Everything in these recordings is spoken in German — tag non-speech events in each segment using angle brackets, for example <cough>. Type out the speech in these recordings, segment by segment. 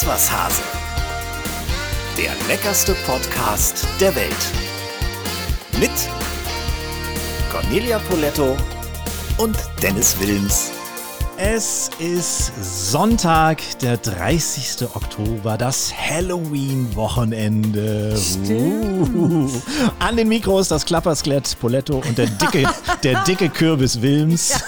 Iss was Hase. Der leckerste Podcast der Welt. Mit Cornelia Poletto und Dennis Wilms. Es ist Sonntag, der 30. Oktober, das Halloween-Wochenende. Uh. An den Mikros das Klapperskelett Poletto und der dicke, <laughs> der dicke Kürbis Wilms. Ja.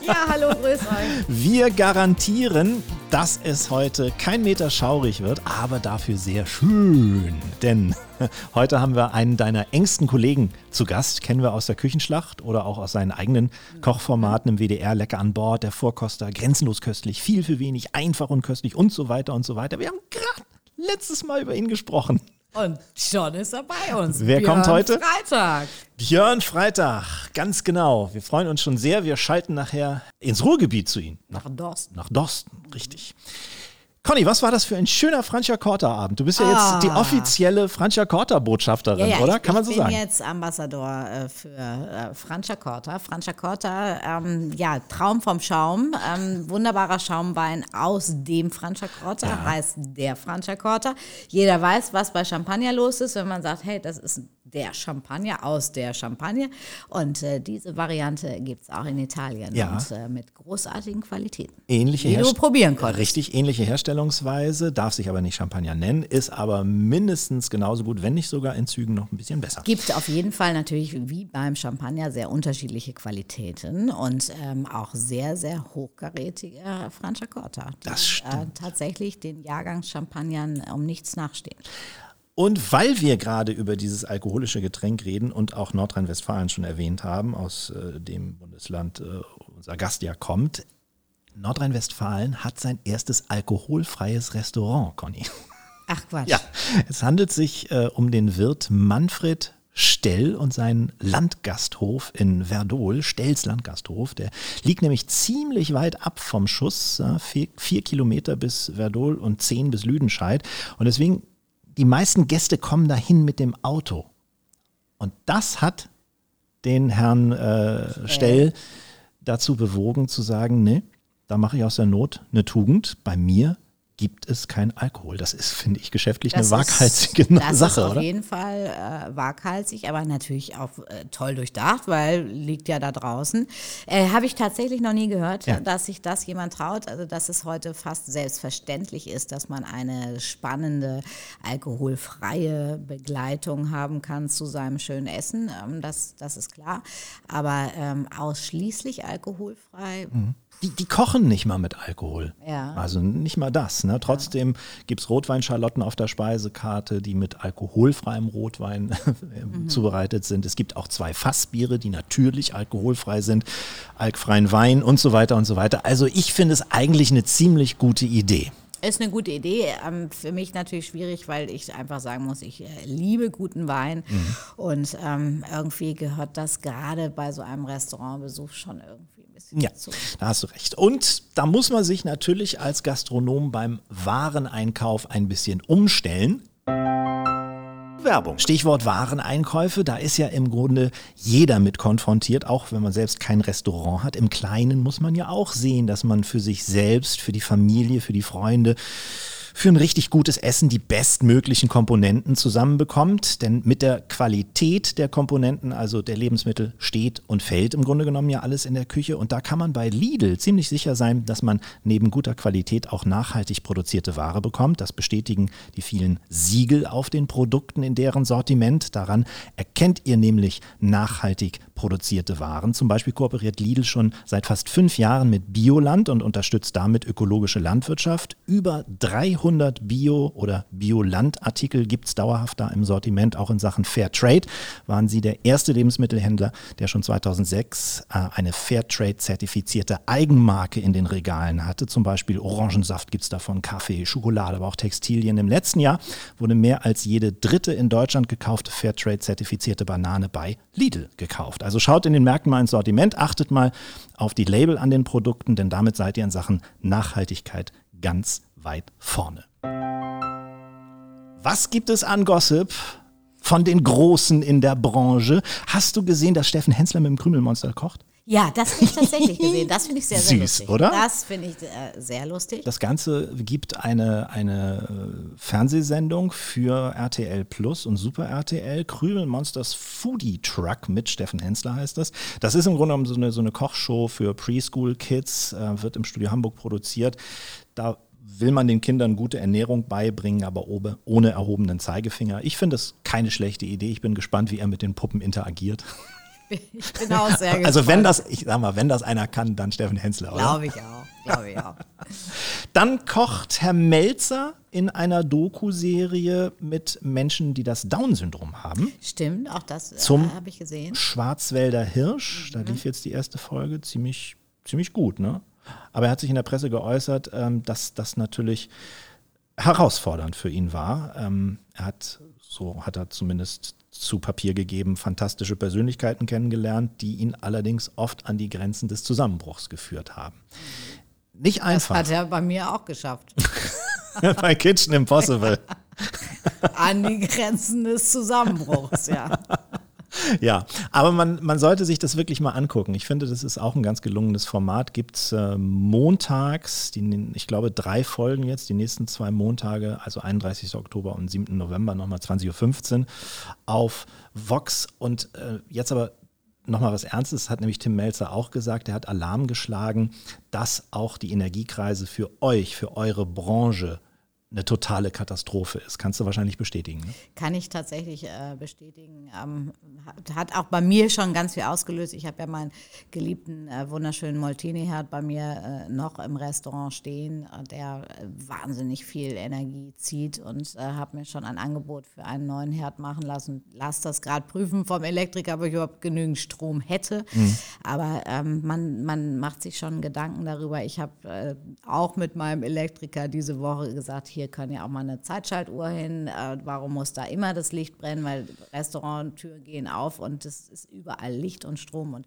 ja, hallo, grüß euch. Wir garantieren, dass es heute kein Meter schaurig wird, aber dafür sehr schön. Denn <laughs> heute haben wir einen deiner engsten Kollegen zu Gast, kennen wir aus der Küchenschlacht oder auch aus seinen eigenen Kochformaten im WDR, lecker an Bord, der Vorkoster, grenzenlos köstlich, viel für wenig, einfach und köstlich und so weiter und so weiter. Wir haben gerade letztes Mal über ihn gesprochen. Und schon ist er bei uns. Wer Björn kommt heute? Freitag. Björn Freitag, ganz genau. Wir freuen uns schon sehr. Wir schalten nachher ins Ruhrgebiet zu ihm. Nach Dorsten. Nach Dorsten, richtig. Conny, was war das für ein schöner Francia-Corta-Abend? Du bist ja Ah. jetzt die offizielle Francia-Corta-Botschafterin, Ja, ja, oder? ich, Kann man ich so bin sagen? jetzt Ambassador äh, für äh, Franciacorta. Franciacorta, ähm, ja, Traum vom Schaum. Ähm, wunderbarer Schaumwein aus dem Franciacorta, heißt der Franciacorta. Jeder weiß, was bei Champagner los ist, wenn man sagt, hey, das ist der Champagner aus der Champagne. Und äh, diese Variante gibt es auch in Italien Ja. und äh, mit großartigen Qualitäten. Ähnliche die du probieren konntest. Richtig, ähnliche Herstellungsweise, darf sich aber nicht Champagner nennen, ist aber mindestens genauso gut, wenn nicht sogar in Zügen noch ein bisschen besser. gibt auf jeden Fall natürlich wie beim Champagner sehr unterschiedliche Qualitäten und ähm, auch sehr, sehr hochkarätige Franciacorta, die Das stimmt. Äh, tatsächlich den Jahrgangschampagnern um nichts nachstehen. Und weil wir gerade über dieses alkoholische Getränk reden und auch Nordrhein-Westfalen schon erwähnt haben, aus äh, dem Bundesland äh, unser Gast ja kommt, Nordrhein-Westfalen hat sein erstes alkoholfreies Restaurant, Conny. Ach Quatsch. Ja, es handelt sich äh, um den Wirt Manfred Stell und seinen Landgasthof in Verdol, Stells Landgasthof. Der liegt nämlich ziemlich weit ab vom Schuss, ja, vier, vier Kilometer bis Verdol und zehn bis Lüdenscheid. Und deswegen, die meisten Gäste kommen dahin mit dem Auto. Und das hat den Herrn äh, Stell dazu bewogen zu sagen, nee, da mache ich aus der Not eine Tugend. Bei mir gibt es kein Alkohol. Das ist, finde ich, geschäftlich Das eine ist- waghalsige <laughs> das Sache, ist auf oder? jeden Fall äh, waghalsig, aber natürlich auch äh, toll durchdacht, weil liegt ja da draußen. Äh, Habe ich tatsächlich noch nie gehört, Ja. dass sich das jemand traut. Also dass es heute fast selbstverständlich ist, dass man eine spannende alkoholfreie Begleitung haben kann zu seinem schönen Essen. Ähm, das, das ist klar. Aber ähm, ausschließlich alkoholfrei. Die, die kochen nicht mal mit Alkohol. Ja. Also nicht mal das. Ne? Trotzdem gibt es Rotweinschalotten auf der Speisekarte, die mit alkoholfreiem Rotwein <laughs> Mhm. zubereitet sind. Es gibt auch zwei Fassbiere, die natürlich alkoholfrei sind, alkfreien Wein und so weiter und so weiter. Also ich finde es eigentlich eine ziemlich gute Idee. Ist eine gute Idee. Ähm, für mich natürlich schwierig, weil ich einfach sagen muss, ich äh, liebe guten Wein. Und ähm, irgendwie gehört das gerade bei so einem Restaurantbesuch schon irgendwie bisschen Ja, dazu. da hast du recht. Und da muss man sich natürlich als Gastronom beim Wareneinkauf ein bisschen umstellen. Werbung. Stichwort Wareneinkäufe, da ist ja im Grunde jeder mit konfrontiert, auch wenn man selbst kein Restaurant hat. Im Kleinen muss man ja auch sehen, dass man für sich selbst, für die Familie, für die Freunde, für ein richtig gutes Essen die bestmöglichen Komponenten zusammenbekommt. Denn mit der Qualität der Komponenten, also der Lebensmittel, steht und fällt im Grunde genommen ja alles in der Küche. Und da kann man bei Lidl ziemlich sicher sein, dass man neben guter Qualität auch nachhaltig produzierte Ware bekommt. Das bestätigen die vielen Siegel auf den Produkten in deren Sortiment. Daran erkennt ihr nämlich nachhaltig produzierte Waren. Zum Beispiel kooperiert Lidl schon seit fast fünf Jahren mit Bioland und unterstützt damit ökologische Landwirtschaft. Über 300 Bio- oder Bioland-Artikel gibt es dauerhaft da im Sortiment. Auch in Sachen Fair Trade waren sie der erste Lebensmittelhändler, der schon 2006 äh, eine Fairtrade-zertifizierte Eigenmarke in den Regalen hatte. Zum Beispiel Orangensaft gibt es davon, Kaffee, Schokolade, aber auch Textilien. Im letzten Jahr wurde mehr als jede dritte in Deutschland gekaufte Fairtrade-zertifizierte Banane bei Lidl gekauft. Also schaut in den Märkten mal ins Sortiment, achtet mal auf die Label an den Produkten, denn damit seid ihr in Sachen Nachhaltigkeit ganz weit vorne. Was gibt es an Gossip von den Großen in der Branche? Hast du gesehen, dass Steffen Hensler mit dem Krümelmonster kocht? Ja, das habe ich tatsächlich gesehen. Das finde ich sehr, sehr Süß, lustig. oder? Das finde ich äh, sehr lustig. Das Ganze gibt eine, eine äh, Fernsehsendung für RTL Plus und Super RTL. Krümel Monsters Foodie Truck mit Steffen Hensler heißt das. Das ist im Grunde genommen so eine, so eine Kochshow für Preschool-Kids, äh, wird im Studio Hamburg produziert. Da will man den Kindern gute Ernährung beibringen, aber ohne erhobenen Zeigefinger. Ich finde das keine schlechte Idee. Ich bin gespannt, wie er mit den Puppen interagiert. <laughs> Ich bin auch sehr gespannt. <laughs> Also wenn das, ich sag mal, wenn das einer kann, dann Steffen Hensler, oder? Glaube ich auch. Glaube ich auch. <laughs> Dann kocht Herr Melzer in einer Doku-Serie mit Menschen, die das Down-Syndrom haben. Stimmt, auch das äh, habe ich gesehen. Schwarzwälder Hirsch, da lief jetzt die erste Folge ziemlich, ziemlich gut, ne? Aber er hat sich in der Presse geäußert, ähm, dass das natürlich herausfordernd für ihn war. Ähm, er hat, so hat er zumindest zu Papier gegeben, fantastische Persönlichkeiten kennengelernt, die ihn allerdings oft an die Grenzen des Zusammenbruchs geführt haben. Nicht Das einfach. hat er bei mir auch geschafft. <laughs> Bei Kitchen Impossible. <laughs> An die Grenzen des Zusammenbruchs, ja. Ja, aber man, man sollte sich das wirklich mal angucken. Ich finde, das ist auch ein ganz gelungenes Format. Gibt es äh, montags, die, ich glaube drei Folgen jetzt, die nächsten zwei Montage, also 31. Oktober und 7. November, nochmal 20.15 Uhr auf Vox. Und äh, jetzt aber nochmal was Ernstes, hat nämlich Tim Melzer auch gesagt, er hat Alarm geschlagen, dass auch die Energiekreise für euch, für eure Branche eine totale Katastrophe ist. Kannst du wahrscheinlich bestätigen. Ne? Kann ich tatsächlich äh, bestätigen. Ähm, hat, auch bei mir schon ganz viel ausgelöst. Ich habe ja meinen geliebten, äh, wunderschönen Moltini-Herd bei mir äh, noch im Restaurant stehen, äh, der äh, wahnsinnig viel Energie zieht und äh, habe mir schon ein Angebot für einen neuen Herd machen lassen. Lass das gerade prüfen vom Elektriker, ob ich überhaupt genügend Strom hätte. Aber ähm, man, man macht sich schon Gedanken darüber. Ich habe auch mit meinem Elektriker diese Woche gesagt, hier kann ja auch mal eine Zeitschaltuhr hin. Äh, warum muss da immer das Licht brennen? Weil Restauranttüren gehen auf und es ist überall Licht und Strom. Und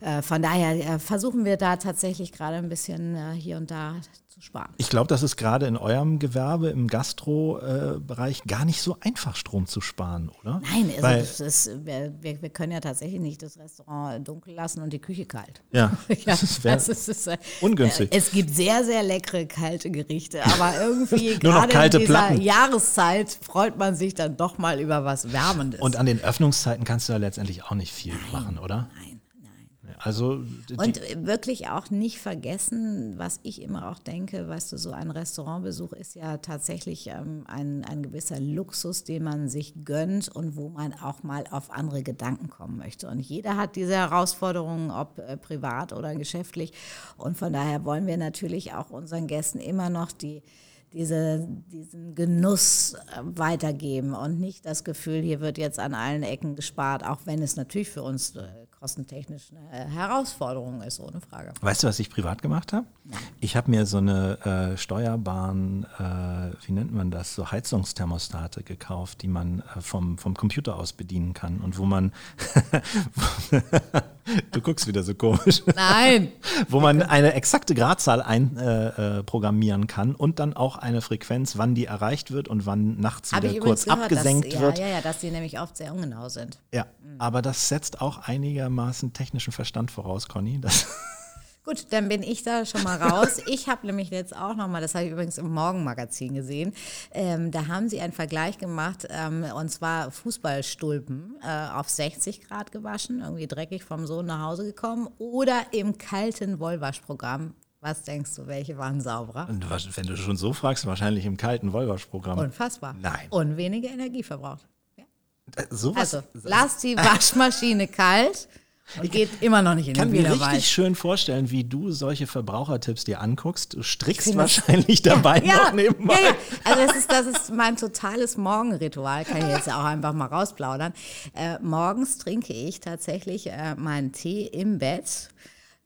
äh, von daher äh, versuchen wir da tatsächlich gerade ein bisschen äh, hier und da zu sparen. Ich glaube, das ist gerade in eurem Gewerbe, im Gastro-Bereich, gar nicht so einfach, Strom zu sparen, oder? Nein, also Weil, das ist, wir, wir, können ja tatsächlich nicht das Restaurant dunkel lassen und die Küche kalt. <laughs> ja, <laughs> Ja, das wär, das ist, ist, äh, ungünstig. Es gibt sehr, sehr leckere kalte Gerichte, aber <laughs> irgendwie gerade in dieser Platten. Jahreszeit freut man sich dann doch mal über was Wärmendes. und an den Öffnungszeiten kannst du ja letztendlich auch nicht viel machen, oder? nein, nein. Also, Und wirklich auch nicht vergessen, was ich immer auch denke, weißt du, so ein Restaurantbesuch ist ja tatsächlich ähm, ein, ein gewisser Luxus, den man sich gönnt und wo man auch mal auf andere Gedanken kommen möchte. Und jeder hat diese Herausforderungen, ob äh, privat oder geschäftlich. Und von daher wollen wir natürlich auch unseren Gästen immer noch die diese, diesen Genuss äh, weitergeben und nicht das Gefühl, hier wird jetzt an allen Ecken gespart, auch wenn es natürlich für uns äh, kostentechnisch eine äh, Herausforderung ist, ohne Frage. weißt du, was ich privat gemacht habe? Ich habe mir so eine äh, steuerbaren, äh, wie nennt man das, so Heizungsthermostate gekauft, die man äh, vom, vom Computer aus bedienen kann und wo man, <laughs> du guckst wieder so komisch. Nein! <laughs> wo man eine exakte Gradzahl einprogrammieren äh, programmieren kann und dann auch eine Frequenz, wann die erreicht wird und wann nachts Habe wieder kurz gehört, abgesenkt dass, wird. Ja, ja, ja, dass die nämlich oft sehr ungenau sind. Ja, aber das setzt auch einigermaßen technischen Verstand voraus, Conny. Das, <laughs> Gut, dann bin ich da schon mal raus. Ich habe nämlich jetzt auch noch mal, das habe ich übrigens im Morgenmagazin gesehen, ähm, da haben sie einen Vergleich gemacht ähm, und zwar Fußballstulpen äh, auf 60 Grad gewaschen, irgendwie dreckig vom Sohn nach Hause gekommen oder im kalten Wollwaschprogramm. Was denkst du, welche waren sauberer? und was- wenn du schon so fragst, wahrscheinlich im kalten Wollwaschprogramm. Unfassbar. Nein. Und weniger Energie verbraucht. Ja. Äh, sowas, Also, lass die Waschmaschine kalt und geht immer noch nicht in ich kann den mir Wiederweich. richtig schön vorstellen, wie du solche Verbrauchertipps dir anguckst. Du strickst finde das- wahrscheinlich dabei noch nebenbei. Ja, ja. Also das ist, das ist mein totales Morgenritual, kann ich jetzt auch einfach mal rausplaudern. Äh, morgens trinke ich tatsächlich äh, meinen Tee im Bett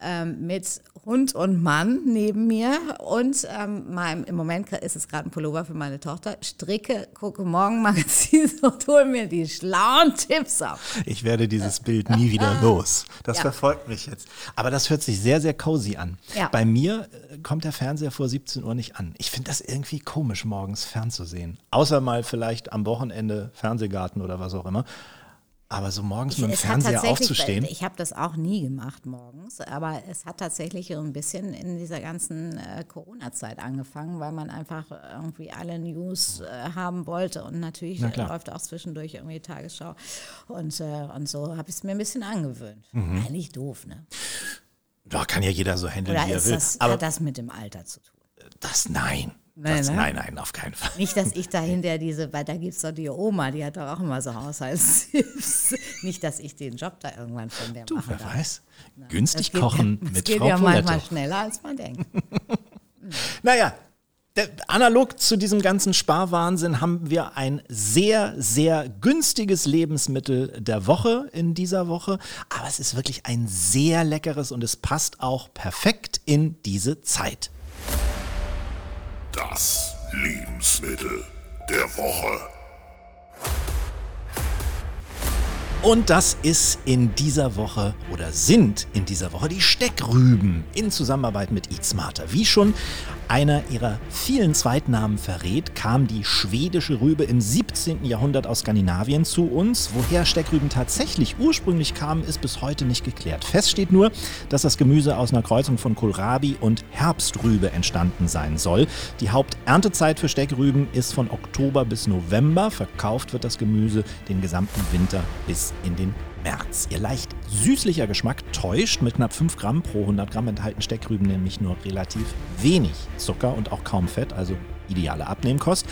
ähm, mit Hund und Mann neben mir und ähm, meinem, im Moment ist es gerade ein Pullover für meine Tochter, stricke, gucke Morgenmagazin <laughs> und hole mir die schlauen Tipps ab. Ich werde dieses Bild nie wieder los. Das Ja. verfolgt mich jetzt. Aber das hört sich sehr, sehr cozy an. Ja. Bei mir äh, kommt der Fernseher vor 17 Uhr nicht an. Ich finde das irgendwie komisch, morgens fernzusehen. Außer mal vielleicht am Wochenende Fernsehgarten oder was auch immer. Aber so morgens mit dem Fernseher aufzustehen. Ich habe das auch nie gemacht morgens, aber es hat tatsächlich so ein bisschen in dieser ganzen äh, Corona-Zeit angefangen, weil man einfach irgendwie alle News äh, haben wollte und natürlich Na läuft auch zwischendurch irgendwie Tagesschau und, äh, und so habe ich es mir ein bisschen angewöhnt. Mhm. Eigentlich doof, ne? Da kann ja jeder so handeln, Oder wie er will. das, Aber hat das mit dem Alter zu tun? das nein. Nein, das, ne? nein, nein, auf keinen Fall. Nicht, dass ich dahinter <laughs> diese, weil da gibt es doch die Oma, die hat doch auch immer so Haushaltstipps. <laughs> Nicht, dass ich den Job da irgendwann von der Du, machen wer darf. weiß. Günstig Das geht- kochen das mit geht Frau ja manchmal schneller, als man denkt. <laughs> Naja, der, analog zu diesem ganzen Sparwahnsinn haben wir ein sehr, sehr günstiges Lebensmittel der Woche in dieser Woche. Aber es ist wirklich ein sehr leckeres und es passt auch perfekt in diese Zeit. Das Lebensmittel der Woche. Und das ist in dieser Woche oder sind in dieser Woche die Steckrüben in Zusammenarbeit mit Eat Smarter. Wie schon einer ihrer vielen Zweitnamen verrät, kam die schwedische Rübe im 17. Jahrhundert aus Skandinavien zu uns. Woher Steckrüben tatsächlich ursprünglich kamen, ist bis heute nicht geklärt. Fest steht nur, dass das Gemüse aus einer Kreuzung von Kohlrabi und Herbstrübe entstanden sein soll. Die Haupterntezeit für Steckrüben ist von Oktober bis November. Verkauft wird das Gemüse den gesamten Winter bis in den März. Ihr leicht süßlicher Geschmack täuscht. Mit knapp 5 Gramm pro 100 Gramm enthalten Steckrüben nämlich nur relativ wenig Zucker und auch kaum Fett, also ideale Abnehmkost.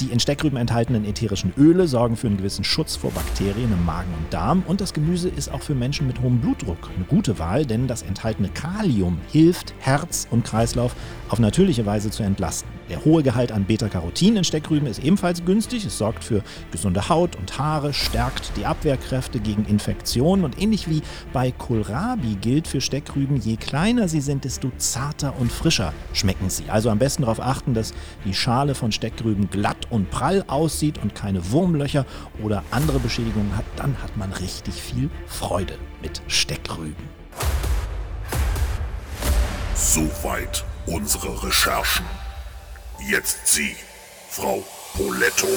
Die in Steckrüben enthaltenen ätherischen Öle sorgen für einen gewissen Schutz vor Bakterien im Magen und Darm und das Gemüse ist auch für Menschen mit hohem Blutdruck eine gute Wahl, denn das enthaltene Kalium hilft, Herz und Kreislauf auf natürliche Weise zu entlasten. Der hohe Gehalt an Beta-Carotin in Steckrüben ist ebenfalls günstig. Es sorgt für gesunde Haut und Haare, stärkt die Abwehrkräfte gegen Infektionen und ähnlich wie bei Kohlrabi gilt für Steckrüben, je kleiner sie sind, desto zarter und frischer schmecken sie. Also am besten darauf achten, dass die Schale von Steckrüben glatt und prall aussieht und keine Wurmlöcher oder andere Beschädigungen hat. Dann hat man richtig viel Freude mit Steckrüben. Soweit unsere Recherchen. Jetzt Sie, Frau Poletto.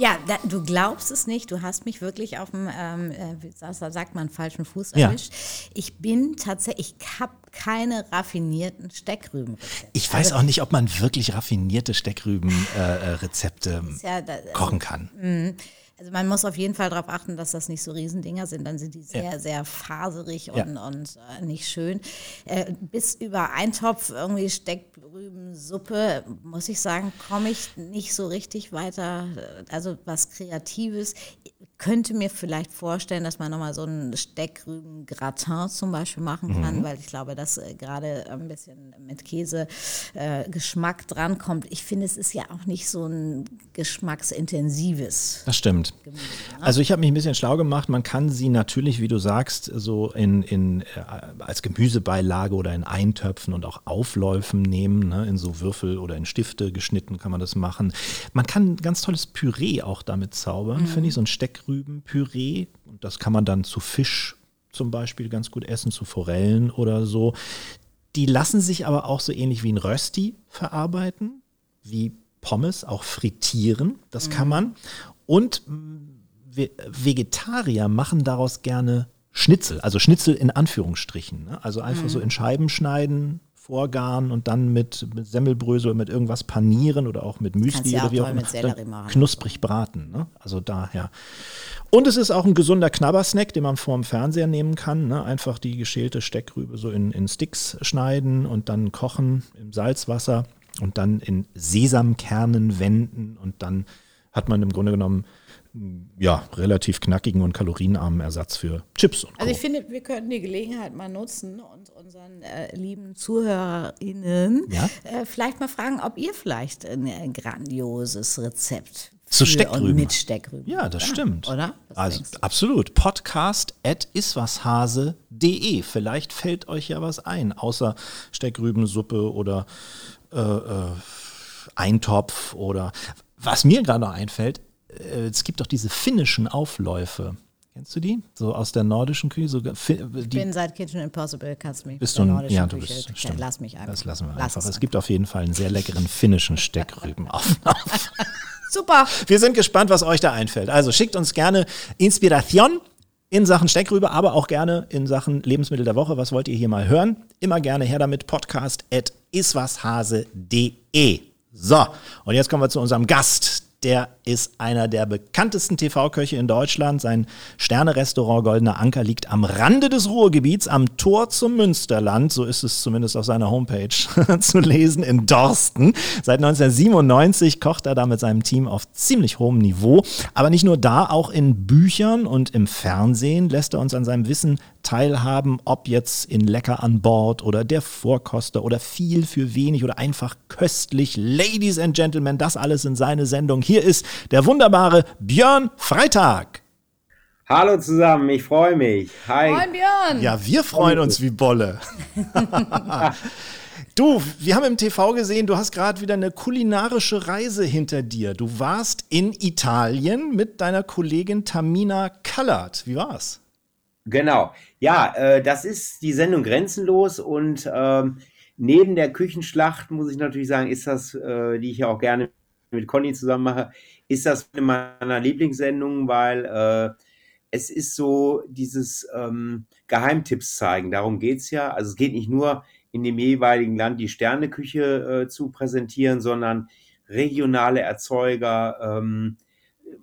Ja, da, du glaubst es nicht. Du hast mich wirklich auf dem, ähm, äh, wie sa- sagt man, falschen Fuß Ja. erwischt. Ich bin tatsächlich, ich habe keine raffinierten Steckrüben. Ich weiß auch nicht, ob man wirklich raffinierte Steckrüben-Rezepte ja, da- kochen kann. Also man muss auf jeden Fall darauf achten, dass das nicht so Riesendinger sind. Dann sind die sehr, sehr faserig Ja. und, und äh, nicht schön. Äh, bis über Eintopf irgendwie Steckrübensuppe, muss ich sagen, komme ich nicht so richtig weiter. Also was Kreatives. Könnte mir vielleicht vorstellen, dass man nochmal so einen Steckrüben-Gratin zum Beispiel machen kann, weil ich glaube, dass äh, gerade ein bisschen mit Käse äh, Geschmack drankommt. Ich finde, es ist ja auch nicht so ein geschmacksintensives Das stimmt. Also ich habe mich ein bisschen schlau gemacht. Man kann sie natürlich, wie du sagst, so in, in, äh, als Gemüsebeilage oder in Eintöpfen und auch Aufläufen nehmen. Ne? In so Würfel oder in Stifte geschnitten kann man das machen. Man kann ein ganz tolles Püree auch damit zaubern, finde ich. So ein Steckrübenpüree. Und das kann man dann zu Fisch zum Beispiel ganz gut essen, zu Forellen oder so. Die lassen sich aber auch so ähnlich wie ein Rösti verarbeiten, wie Pommes, auch frittieren. Das kann man. Und Ve- Vegetarier machen daraus gerne Schnitzel, also Schnitzel in Anführungsstrichen. Ne? Also einfach so in Scheiben schneiden, vorgaren und dann mit, mit Semmelbrösel oder mit irgendwas panieren oder auch mit Müsli ja oder wie auch immer. Knusprig braten. Ne? Also daher. Und es ist auch ein gesunder Knabbersnack, den man vorm Fernseher nehmen kann. Ne? Einfach die geschälte Steckrübe so in, in Sticks schneiden und dann kochen im Salzwasser und dann in Sesamkernen wenden und dann hat man im Grunde genommen ja, relativ knackigen und kalorienarmen Ersatz für Chips und Co. Also ich finde, wir könnten die Gelegenheit mal nutzen und unseren äh, lieben ZuhörerInnen Ja? äh, vielleicht mal fragen, ob ihr vielleicht ein, ein grandioses Rezept Zu Steckrüben. mit Steckrüben. Ja, das habt, stimmt. Oder? Was also absolut. Podcast at iswashase.de. Vielleicht fällt euch ja was ein, außer Steckrübensuppe oder äh, äh, Eintopf oder was mir gerade noch einfällt, äh, es gibt doch diese finnischen Aufläufe. Kennst du die? So aus der nordischen Küche. So, Ich bin seit Kitchen Impossible, kannst mich bist du ein, ja, du Küche- bist, Ja, stimmt. Lass mich einfach. Das lassen wir Lass einfach. es Es gibt auf jeden Fall einen sehr leckeren finnischen Steckrübenauflauf. Super. Wir sind gespannt, was euch da einfällt. Also schickt uns gerne Inspiration in Sachen Steckrübe, aber auch gerne in Sachen Lebensmittel der Woche. Was wollt ihr hier mal hören? Immer gerne her damit. Podcast at iswashase.de. So, und jetzt kommen wir zu unserem Gast. Der ist einer der bekanntesten TV-Köche in Deutschland. Sein Sterne-Restaurant Goldener Anker liegt am Rande des Ruhrgebiets, am Tor zum Münsterland. So ist es zumindest auf seiner Homepage <laughs> zu lesen in Dorsten. Seit 1997 kocht er da mit seinem Team auf ziemlich hohem Niveau. Aber nicht nur da, auch in Büchern und im Fernsehen lässt er uns an seinem Wissen teilhaben, ob jetzt in Lecker an Bord oder der Vorkoster oder viel für wenig oder einfach köstlich. Ladies and Gentlemen, das alles in seine Sendung. Hier ist der wunderbare Björn Freitag. Hallo zusammen, ich freue mich. Hi. Moin Björn. Ja, wir freuen uns wie Bolle. <laughs> Du, wir haben im TV gesehen, du hast gerade wieder eine kulinarische Reise hinter dir. Du warst in Italien mit deiner Kollegin Tamina Kallert. Wie war's? Genau. Ja, äh, das ist die Sendung Grenzenlos und ähm, neben der Küchenschlacht muss ich natürlich sagen, ist das, äh, die ich ja auch gerne mit Conny zusammen mache, ist das eine meiner Lieblingssendungen, weil äh, es ist so dieses ähm, Geheimtipps zeigen. Darum geht's ja. Also es geht nicht nur in dem jeweiligen Land die Sterneküche äh, zu präsentieren, sondern regionale Erzeuger, ähm,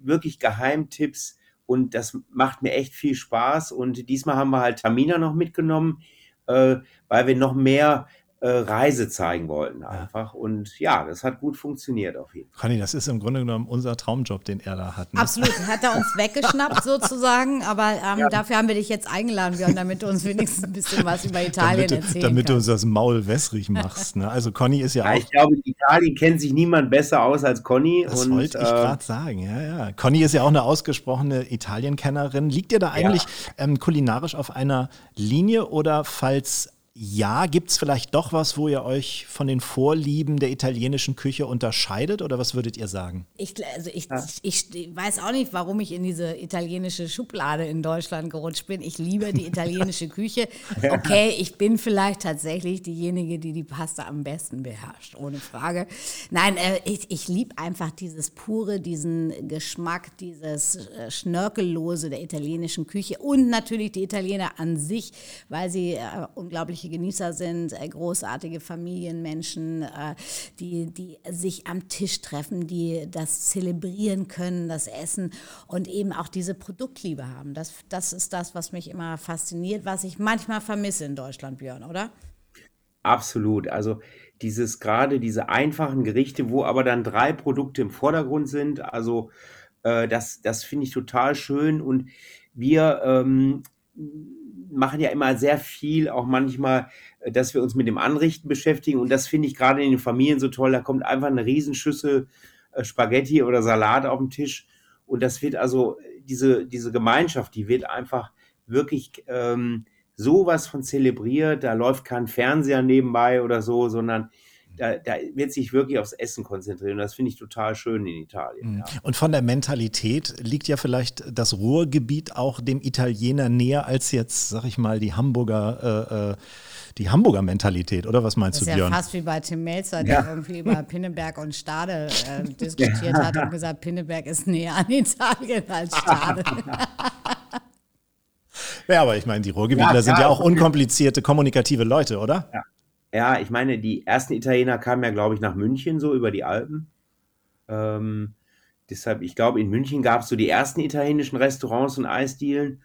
wirklich Geheimtipps. Und das macht mir echt viel Spaß. Und diesmal haben wir halt Tamina noch mitgenommen, äh, weil wir noch mehr Reise zeigen wollten einfach. Und ja, das hat gut funktioniert auf jeden Fall. Conny, das ist im Grunde genommen unser Traumjob, den er da hat. Ne? Absolut, hat er uns weggeschnappt <laughs> sozusagen, aber ähm, ja. dafür haben wir dich jetzt eingeladen, Björn, damit du uns wenigstens ein bisschen was über Italien damit, erzählen Damit kannst. du uns das Maul wässrig machst. Ne? Also Conny ist ja, ja auch... Ich glaube, in Italien kennt sich niemand besser aus als Conny. Das und, wollte ich äh, gerade sagen, ja, ja. Conny ist ja auch eine ausgesprochene Italienkennerin. Liegt ihr da eigentlich ähm, kulinarisch auf einer Linie oder falls ja, gibt es vielleicht doch was, wo ihr euch von den Vorlieben der italienischen Küche unterscheidet oder was würdet ihr sagen? Ich, also ich, ich, ich weiß auch nicht, warum ich in diese italienische Schublade in Deutschland gerutscht bin. Ich liebe die italienische <laughs> Küche. Okay, ich bin vielleicht tatsächlich diejenige, die die Pasta am besten beherrscht, ohne Frage. Nein, äh, ich, ich liebe einfach dieses pure, diesen Geschmack, dieses äh, Schnörkellose der italienischen Küche und natürlich die Italiener an sich, weil sie äh, unglaubliche Genießer sind, äh, großartige Familienmenschen, äh, die, die sich am Tisch treffen, die das zelebrieren können, das Essen und eben auch diese Produktliebe haben. Das, das ist das, was mich immer fasziniert, was ich manchmal vermisse in Deutschland, Björn, oder? Absolut. Also dieses gerade diese einfachen Gerichte, wo aber dann drei Produkte im Vordergrund sind. Also äh, das, das finde ich total schön. Und wir ähm, machen ja immer sehr viel, auch manchmal, äh, dass wir uns mit dem Anrichten beschäftigen. Und das finde ich gerade in den Familien so toll. Da kommt einfach eine Riesenschüssel äh, Spaghetti oder Salat auf den Tisch. Und das wird also, diese, diese Gemeinschaft, die wird einfach wirklich ähm, sowas von zelebriert. Da läuft kein Fernseher nebenbei oder so, sondern da, da wird sich wirklich aufs Essen konzentrieren. Und das finde ich total schön in Italien. Ja. Und von der Mentalität liegt ja vielleicht das Ruhrgebiet auch dem Italiener näher als jetzt, sag ich mal, die Hamburger, äh, äh, die Hamburger Mentalität, oder was meinst Das du, ist ja Björn? fast wie bei Tim Melzer, der Ja. irgendwie über Pinneberg und Stade äh, <laughs> diskutiert hat und gesagt, Pinneberg ist näher an Italien als Stade. <laughs> Ja, aber ich meine, die Ruhrgebietler Ja, sind ja auch unkomplizierte, kommunikative Leute, oder? Ja, ich meine, die ersten Italiener kamen ja, glaube ich, nach München, so über die Alpen. Ähm, deshalb, ich glaube, in München gab es so die ersten italienischen Restaurants und Eisdielen.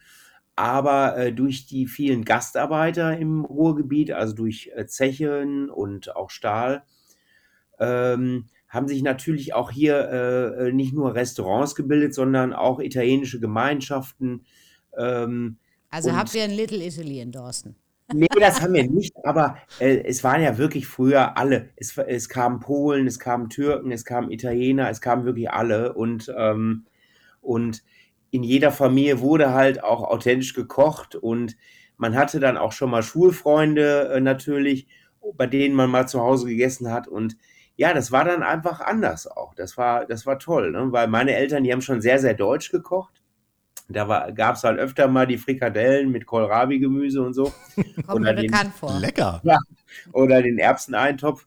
Aber äh, durch die vielen Gastarbeiter im Ruhrgebiet, also durch äh, Zechen und auch Stahl, ähm, haben sich natürlich auch hier äh, äh, nicht nur Restaurants gebildet, sondern auch italienische Gemeinschaften. Ähm, Also habt ihr ein Little Italy in Dorsten? Nee, das haben wir nicht, aber äh, es waren ja wirklich früher alle. Es, es kamen Polen, es kamen Türken, es kamen Italiener, es kamen wirklich alle und, ähm, und in jeder Familie wurde halt auch authentisch gekocht und man hatte dann auch schon mal Schulfreunde äh, natürlich, bei denen man mal zu Hause gegessen hat und ja, das war dann einfach anders auch. Das war, das war toll, ne? weil meine Eltern, die haben schon sehr, sehr deutsch gekocht. Da gab es halt öfter mal die Frikadellen mit Kohlrabi-Gemüse und so. <laughs> Kommt Oder mir den- bekannt vor. Lecker. oder den Erbseneintopf.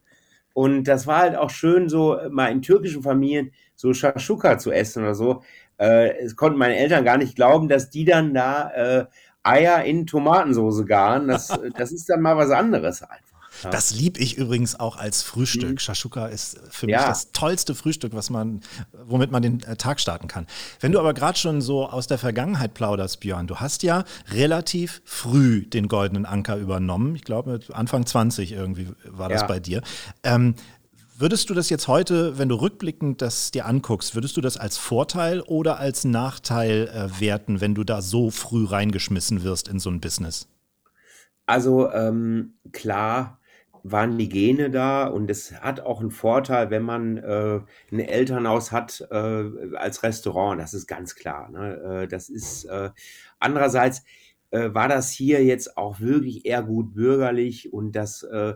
Und das war halt auch schön, so mal in türkischen Familien so Shashuka zu essen oder so. Äh, es konnten meine Eltern gar nicht glauben, dass die dann da äh, Eier in Tomatensauce garen. Das, <laughs> das ist dann mal was anderes einfach. Ja. Das lieb ich übrigens auch als Frühstück. Mhm. Shashuka ist für mich Ja. das tollste Frühstück, was man, womit man den äh, Tag starten kann. Wenn du aber gerade schon so aus der Vergangenheit plauderst, Björn, du hast ja relativ früh den goldenen Anker übernommen. Ich glaube, mit Anfang 20 irgendwie war das Ja. bei dir. Ähm, Würdest du das jetzt heute, wenn du rückblickend das dir anguckst, würdest du das als Vorteil oder als Nachteil äh, werten, wenn du da so früh reingeschmissen wirst in so ein Business? Also ähm, klar waren die Gene da und es hat auch einen Vorteil, wenn man äh, ein Elternhaus hat äh, als Restaurant. Das ist ganz klar. Ne? Äh, das ist äh, andererseits äh, war das hier jetzt auch wirklich eher gut bürgerlich und das äh,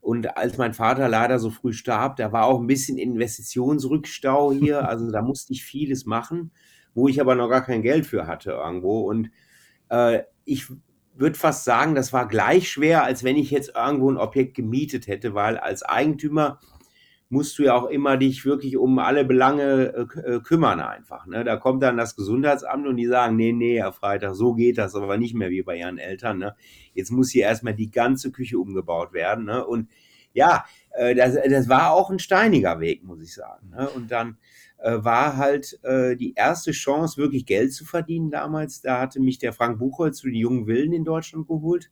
und als mein Vater leider so früh starb, da war auch ein bisschen Investitionsrückstau hier. <laughs> Also da musste ich vieles machen, wo ich aber noch gar kein Geld für hatte irgendwo. Und äh, ich würde fast sagen, das war gleich schwer, als wenn ich jetzt irgendwo ein Objekt gemietet hätte, weil als Eigentümer musst du ja auch immer dich wirklich um alle Belange äh, äh, kümmern einfach. Ne? Da kommt dann das Gesundheitsamt und die sagen, nee, nee, Herr Freitag, so geht das aber nicht mehr wie bei Ihren Eltern. Ne? Jetzt muss hier erstmal die ganze Küche umgebaut werden. Ne? Und ja, äh, das, das war auch ein steiniger Weg, muss ich sagen. Ne? Und dann war halt äh, die erste Chance, wirklich Geld zu verdienen damals. Da hatte mich der Frank Buchholz zu den jungen Willen in Deutschland geholt,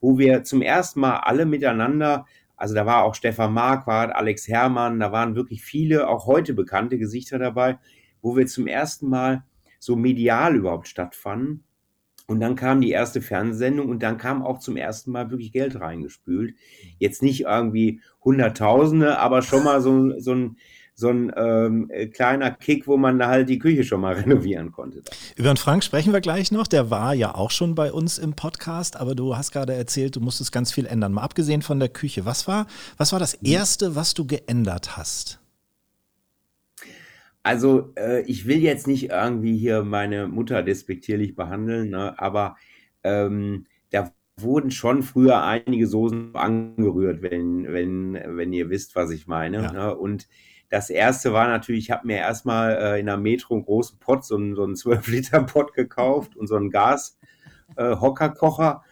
wo wir zum ersten Mal alle miteinander, also da war auch Stefan Marquardt, Alex Herrmann, da waren wirklich viele, auch heute bekannte Gesichter dabei, wo wir zum ersten Mal so medial überhaupt stattfanden. Und dann kam die erste Fernsehsendung und dann kam auch zum ersten Mal wirklich Geld reingespült. Jetzt nicht irgendwie Hunderttausende, aber schon mal so, so ein, so ein ähm, äh, kleiner Kick, wo man da halt die Küche schon mal <laughs> renovieren konnte. Über den Frank sprechen wir gleich noch. Der war ja auch schon bei uns im Podcast, aber du hast gerade erzählt, du musstest ganz viel ändern. Mal abgesehen von der Küche, was war, was war das Erste, was du geändert hast? Also äh, ich will jetzt nicht irgendwie hier meine Mutter despektierlich behandeln, ne, aber ähm, da wurden schon früher einige Soßen angerührt, wenn, wenn, wenn ihr wisst, was ich meine. Ja. Ne? Und das erste war natürlich, ich habe mir erstmal äh, in der Metro einen großen Pott, so einen, so einen <laughs> 12-Liter-Pott gekauft und so einen Gas-Hockerkocher.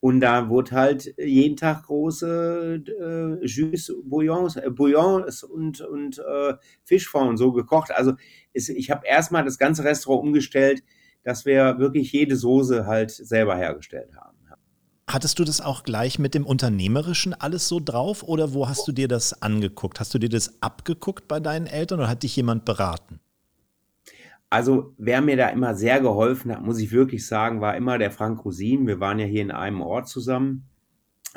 und da wurde halt jeden Tag große äh, Jus, Bouillons, äh, Bouillons und, und äh, Fischfond und so gekocht. Also es, ich habe erstmal das ganze Restaurant umgestellt, dass wir wirklich jede Soße halt selber hergestellt haben. Hattest du das auch gleich mit dem Unternehmerischen alles so drauf oder wo hast du dir das angeguckt? Hast du dir das abgeguckt bei deinen Eltern oder hat dich jemand beraten? Also wer mir da immer sehr geholfen hat, muss ich wirklich sagen, war immer der Frank Rosin. Wir waren ja hier in einem Ort zusammen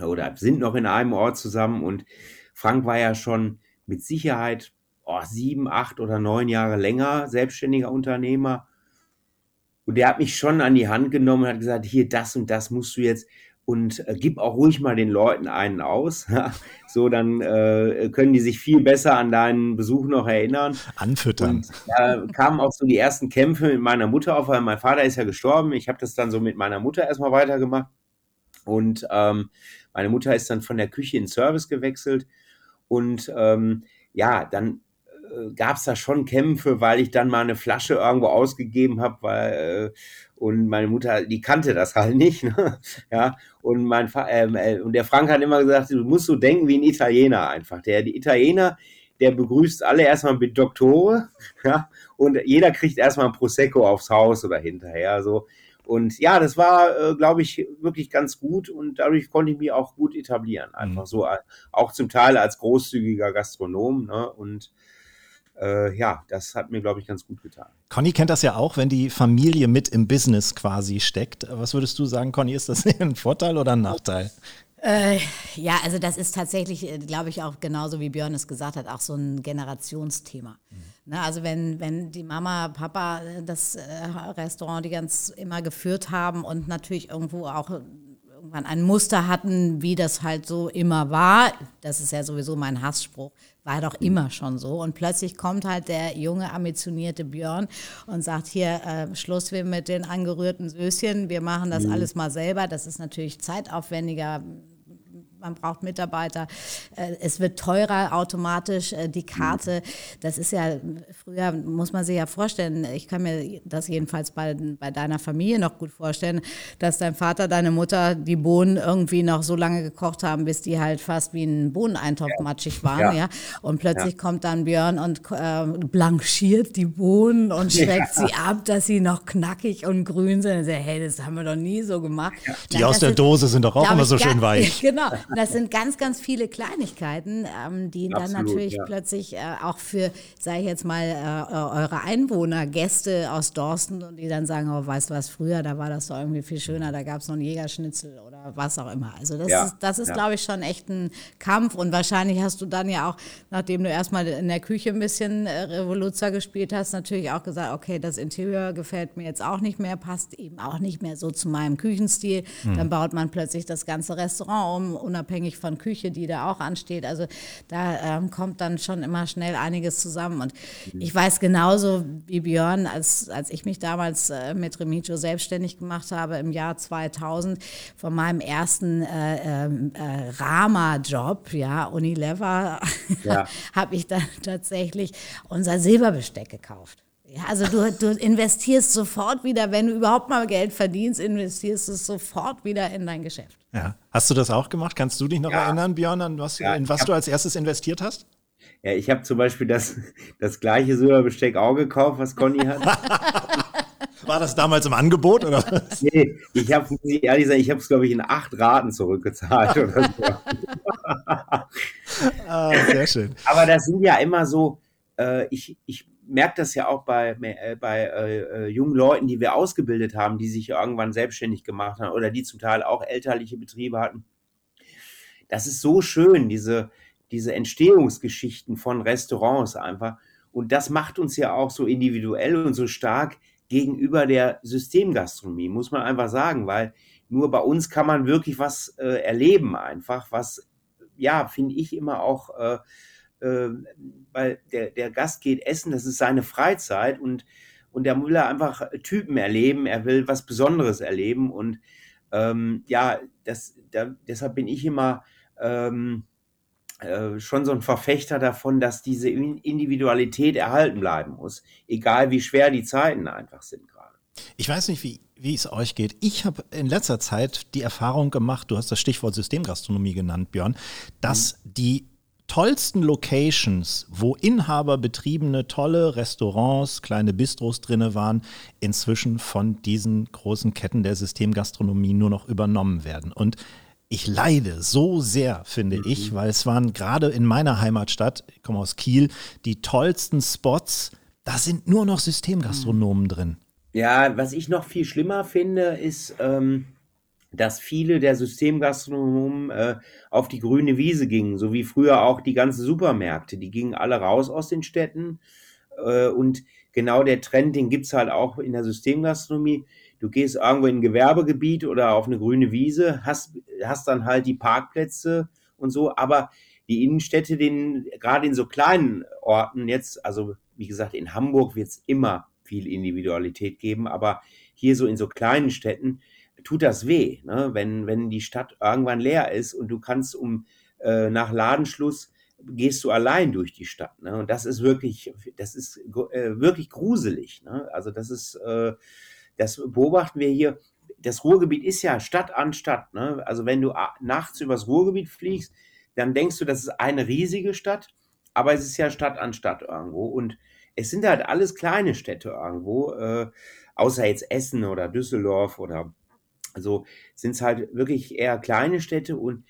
oder sind noch in einem Ort zusammen und Frank war ja schon mit Sicherheit oh, sieben, acht oder neun Jahre länger selbstständiger Unternehmer. Und der hat mich schon an die Hand genommen und hat gesagt, hier, das und das musst du jetzt und äh, gib auch ruhig mal den Leuten einen aus. <laughs> so, dann äh, können die sich viel besser an deinen Besuch noch erinnern. Anfüttern. Und da kamen auch so die ersten Kämpfe mit meiner Mutter auf, weil mein Vater ist ja gestorben. Ich habe das dann so mit meiner Mutter erstmal weitergemacht. Und ähm, meine Mutter ist dann von der Küche in Service gewechselt. Und ähm, ja, dann äh, gab es da schon Kämpfe, weil ich dann mal eine Flasche irgendwo ausgegeben habe, weil äh, und meine Mutter, die kannte das halt nicht, ne? ja. Und mein ähm, äh, und der Frank hat immer gesagt, du musst so denken wie ein Italiener einfach. Der die Italiener, der begrüßt alle erstmal mit Doktore, ja, und jeder kriegt erstmal ein Prosecco aufs Haus oder hinterher so. Und ja, das war, äh, glaube ich, wirklich ganz gut und dadurch konnte ich mich auch gut etablieren. Einfach Mhm. so, äh, auch zum Teil als großzügiger Gastronom. Ne? Und äh, ja, das hat mir, glaube ich, ganz gut getan. Conny kennt das ja auch, wenn die Familie mit im Business quasi steckt. Was würdest du sagen, Conny, ist das <laughs> ein Vorteil oder ein Nachteil? Äh, ja, also das ist tatsächlich, äh, glaube ich, auch genauso wie Björn es gesagt hat, auch so ein Generationsthema. Ne, also wenn, wenn die Mama, Papa äh, das äh, Restaurant die ganz immer geführt haben und natürlich irgendwo auch irgendwann ein Muster hatten, wie das halt so immer war, das ist ja sowieso mein Hassspruch, war doch immer schon so. Und plötzlich kommt halt der junge, ambitionierte Björn und sagt, hier, äh, Schluss wir mit den angerührten Söschen, wir machen das alles mal selber. Das ist natürlich zeitaufwendiger, man braucht Mitarbeiter, äh, es wird teurer automatisch, äh, die Karte. Das ist ja, früher muss man sich ja vorstellen, ich kann mir das jedenfalls bei, bei deiner Familie noch gut vorstellen, dass dein Vater, deine Mutter die Bohnen irgendwie noch so lange gekocht haben, bis die halt fast wie ein Bohneneintopf ja. matschig waren, ja. ja. Und plötzlich ja. kommt dann Björn und äh, blanchiert die Bohnen und schreckt sie ab, dass sie noch knackig und grün sind. Und sagt, hey, das haben wir doch nie so gemacht. Die Na, aus der Dose sind doch auch immer so schön weich. <laughs> Genau, das sind ganz, ganz viele Kleinigkeiten, ähm, die Absolut, dann natürlich ja. plötzlich äh, auch für, sage ich jetzt mal, äh, eure Einwohner, Gäste aus Dorsten und die dann sagen, oh, weißt du was, früher, da war das doch irgendwie viel schöner, da gab es noch einen Jägerschnitzel oder was auch immer. Also das ja. ist, das ist ja. glaube ich, schon echt ein Kampf und wahrscheinlich hast du dann ja auch, nachdem du erstmal in der Küche ein bisschen äh, Revoluzer gespielt hast, natürlich auch gesagt, okay, das Interieur gefällt mir jetzt auch nicht mehr, passt eben auch nicht mehr so zu meinem Küchenstil. Hm. Dann baut man plötzlich das ganze Restaurant um, unabhängig von Küche, die da auch ansteht. Also da ähm, kommt dann schon immer schnell einiges zusammen. Und mhm. ich weiß genauso wie Björn, als, als ich mich damals äh, mit Remigio selbstständig gemacht habe im Jahr 2000, von meinem ersten äh, ähm, äh, Rama-Job, ja, Unilever, ja. <laughs> habe ich dann tatsächlich unser Silberbesteck gekauft. Ja, also du, du investierst sofort wieder, wenn du überhaupt mal Geld verdienst, investierst du sofort wieder in dein Geschäft. Ja. Hast du das auch gemacht? Kannst du dich noch ja. erinnern, Björn, an was, ja, in was hab, du als erstes investiert hast? Ja, ich habe zum Beispiel das, das gleiche Silberbesteck auch gekauft, was Conny hat. <laughs> War das damals im Angebot oder was? Nee, ich habe ehrlich gesagt, ich habe es glaube ich in acht Raten zurückgezahlt <laughs> oder so. ah, sehr schön. Aber das sind ja immer so, äh, ich, ich merke das ja auch bei, äh, bei äh, äh, jungen Leuten, die wir ausgebildet haben, die sich irgendwann selbstständig gemacht haben oder die zum Teil auch elterliche Betriebe hatten. Das ist so schön, diese, diese Entstehungsgeschichten von Restaurants einfach. Und das macht uns ja auch so individuell und so stark gegenüber der Systemgastronomie, muss man einfach sagen, weil nur bei uns kann man wirklich was äh, erleben, einfach, was, ja, finde ich immer auch äh, äh, weil der, der Gast geht essen, das ist seine Freizeit und, und der will einfach Typen erleben, er will was Besonderes erleben und ähm, ja, das, da, deshalb bin ich immer ähm, äh, schon so ein Verfechter davon, dass diese Individualität erhalten bleiben muss, egal wie schwer die Zeiten einfach sind gerade. Ich weiß nicht, wie, wie es euch geht. Ich habe in letzter Zeit die Erfahrung gemacht, du hast das Stichwort Systemgastronomie genannt, Björn, dass mhm. die tollsten Locations, wo inhaberbetriebene tolle Restaurants, kleine Bistros drinne waren, inzwischen von diesen großen Ketten der Systemgastronomie nur noch übernommen werden. Und ich leide so sehr, finde mhm. ich, weil es waren gerade in meiner Heimatstadt, ich komme aus Kiel, die tollsten Spots, da sind nur noch Systemgastronomen mhm. drin. Ja, was ich noch viel schlimmer finde, ist, ähm, dass viele der Systemgastronomen äh, auf die grüne Wiese gingen, so wie früher auch die ganzen Supermärkte. Die gingen alle raus aus den Städten. Äh, und genau der Trend, den gibt's halt auch in der Systemgastronomie. Du gehst irgendwo in ein Gewerbegebiet oder auf eine grüne Wiese, hast, hast dann halt die Parkplätze und so, aber die Innenstädte, den, gerade in so kleinen Orten jetzt, also wie gesagt, in Hamburg wird's immer viel Individualität geben, aber hier so in so kleinen Städten, tut das weh, ne? wenn, wenn die Stadt irgendwann leer ist und du kannst um äh, nach Ladenschluss gehst du allein durch die Stadt. Ne? Und das ist wirklich, das ist äh, wirklich gruselig. Ne? Also das ist, äh, das beobachten wir hier. Das Ruhrgebiet ist ja Stadt an Stadt. Ne? Also wenn du nachts übers Ruhrgebiet fliegst, dann denkst du, das ist eine riesige Stadt, aber es ist ja Stadt an Stadt irgendwo. Und es sind halt alles kleine Städte irgendwo, äh, außer jetzt Essen oder Düsseldorf oder also sind es halt wirklich eher kleine Städte und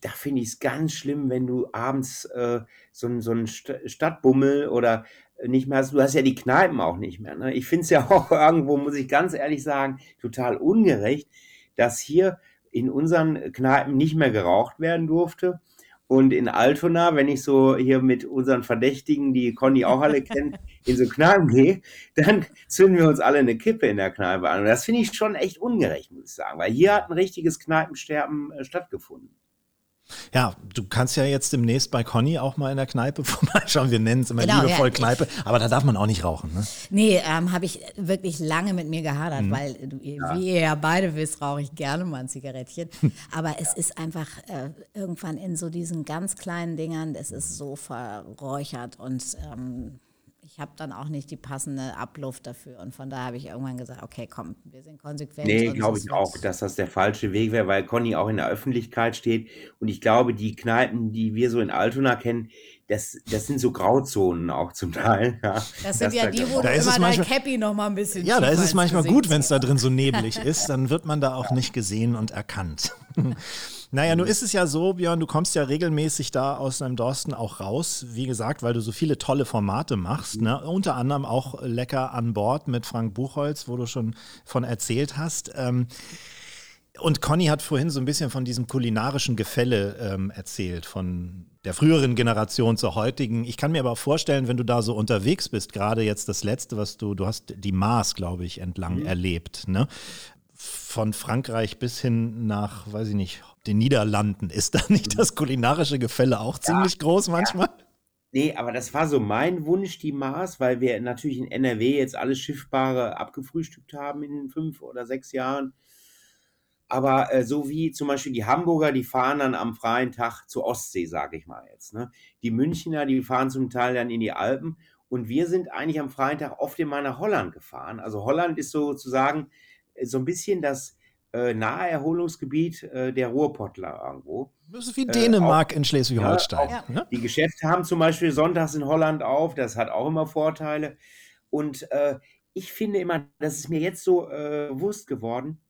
da finde ich es ganz schlimm, wenn du abends äh, so, so einen St Stadtbummel oder nicht mehr hast. Du hast ja die Kneipen auch nicht mehr. Ne? Ich finde es ja <laughs> auch irgendwo, muss ich ganz ehrlich sagen, total ungerecht, dass hier in unseren Kneipen nicht mehr geraucht werden durfte und in Altona, wenn ich so hier mit unseren Verdächtigen, die Conny auch alle kennt, <laughs> in so Kneipen gehe, dann zünden wir uns alle eine Kippe in der Kneipe an. Und das finde ich schon echt ungerecht, muss ich sagen, weil hier hat ein richtiges Kneipensterben äh, stattgefunden. Ja, du kannst ja jetzt demnächst bei Conny auch mal in der Kneipe <laughs> vorbeischauen. Wir nennen es immer Genau, liebevoll ja. Kneipe, aber da darf man auch nicht rauchen. Ne? Nee, ähm, habe ich wirklich lange mit mir gehadert, Mhm. weil, du- wie ihr ja beide wisst, rauche ich gerne mal ein Zigarettchen. <laughs> Aber es ist einfach äh, irgendwann in so diesen ganz kleinen Dingern, es ist so verräuchert und ähm, ich habe dann auch nicht die passende Abluft dafür. Und von daher habe ich irgendwann gesagt, okay, komm, wir sind konsequent. Nee, glaube ich auch, dass das der falsche Weg wäre, weil Conny auch in der Öffentlichkeit steht. Und ich glaube, die Kneipen, die wir so in Altona kennen, das, das sind so Grauzonen auch zum Teil. Ja, Das sind Dass ja da, die, wo Da du ist es immer dein manchmal- Cappy noch mal ein bisschen Ja, da ist es manchmal gut, wenn es da drin so neblig ist, dann wird man da auch nicht gesehen und erkannt. <laughs> Naja, nun ist es ja so, Björn, du kommst ja regelmäßig da aus deinem Dorsten auch raus, wie gesagt, weil du so viele tolle Formate machst, ne? unter anderem auch Lecker an Bord mit Frank Buchholz, wo du schon von erzählt hast. Ähm, und Conny hat vorhin so ein bisschen von diesem kulinarischen Gefälle ähm, erzählt, von der früheren Generation zur heutigen. Ich kann mir aber vorstellen, wenn du da so unterwegs bist, gerade jetzt das letzte, was du, du hast die Maas, glaube ich, entlang erlebt, ne? Von Frankreich bis hin nach, weiß ich nicht, den Niederlanden. Ist da nicht das kulinarische Gefälle auch ziemlich groß manchmal? Nee, aber das war so mein Wunsch, die Maß, weil wir natürlich in NRW jetzt alles Schiffbare abgefrühstückt haben in fünf oder sechs Jahren. Aber äh, so wie zum Beispiel die Hamburger, die fahren dann am freien Tag zur Ostsee, sage ich mal jetzt. Ne? Die Münchner, die fahren zum Teil dann in die Alpen. Und wir sind eigentlich am freien Tag oft immer nach Holland gefahren. Also Holland ist sozusagen äh, so ein bisschen das äh, Naherholungsgebiet äh, der Ruhrpottler irgendwo. Das ist wie Dänemark in Schleswig-Holstein. Ja, ne? Die Geschäfte haben zum Beispiel sonntags in Holland auf, das hat auch immer Vorteile. Und äh, ich finde immer, das ist mir jetzt so äh, bewusst geworden,